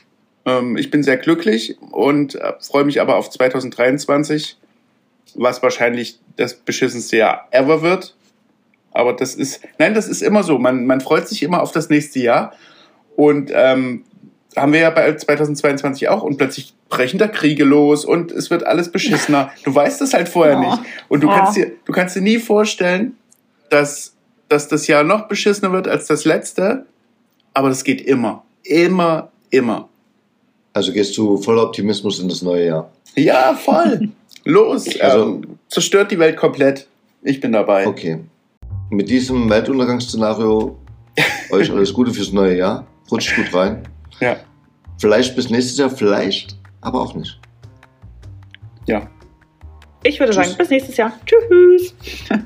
ähm, ich bin sehr glücklich und äh, freue mich aber auf 2023 was wahrscheinlich das beschissenste Jahr ever wird. Aber das ist, nein, das ist immer so. Man, man freut sich immer auf das nächste Jahr. Und ähm, haben wir ja bei 2022 auch. Und plötzlich brechen da Kriege los und es wird alles beschissener. Du weißt das halt vorher Ja. nicht. Und du, Ja. kannst dir, du kannst dir nie vorstellen, dass, dass das Jahr noch beschissener wird als das letzte. Aber das geht immer. Immer, immer. Also gehst du voller Optimismus in das neue Jahr. Ja, voll. Los. Also- ähm, zerstört die Welt komplett. Ich bin dabei. Okay. Mit diesem Weltuntergangsszenario euch alles Gute fürs neue Jahr rutscht gut rein. Ja. Vielleicht bis nächstes Jahr, vielleicht, aber auch nicht. Ja. Ich würde Tschüss. sagen, bis nächstes Jahr. Tschüss.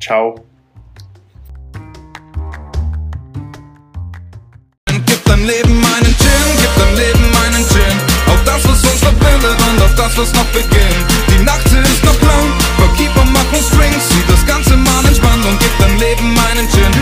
Ciao. Gib deinem Leben meinen Gin, gib deinem Leben meinen Gin. Auf das, was uns verbindet und auf das, was noch beginnt. Die Nacht ist noch lang, Barkeeper machen Strings. Sieh das Ganze mal entspannt und gib deinem Leben meinen Gin.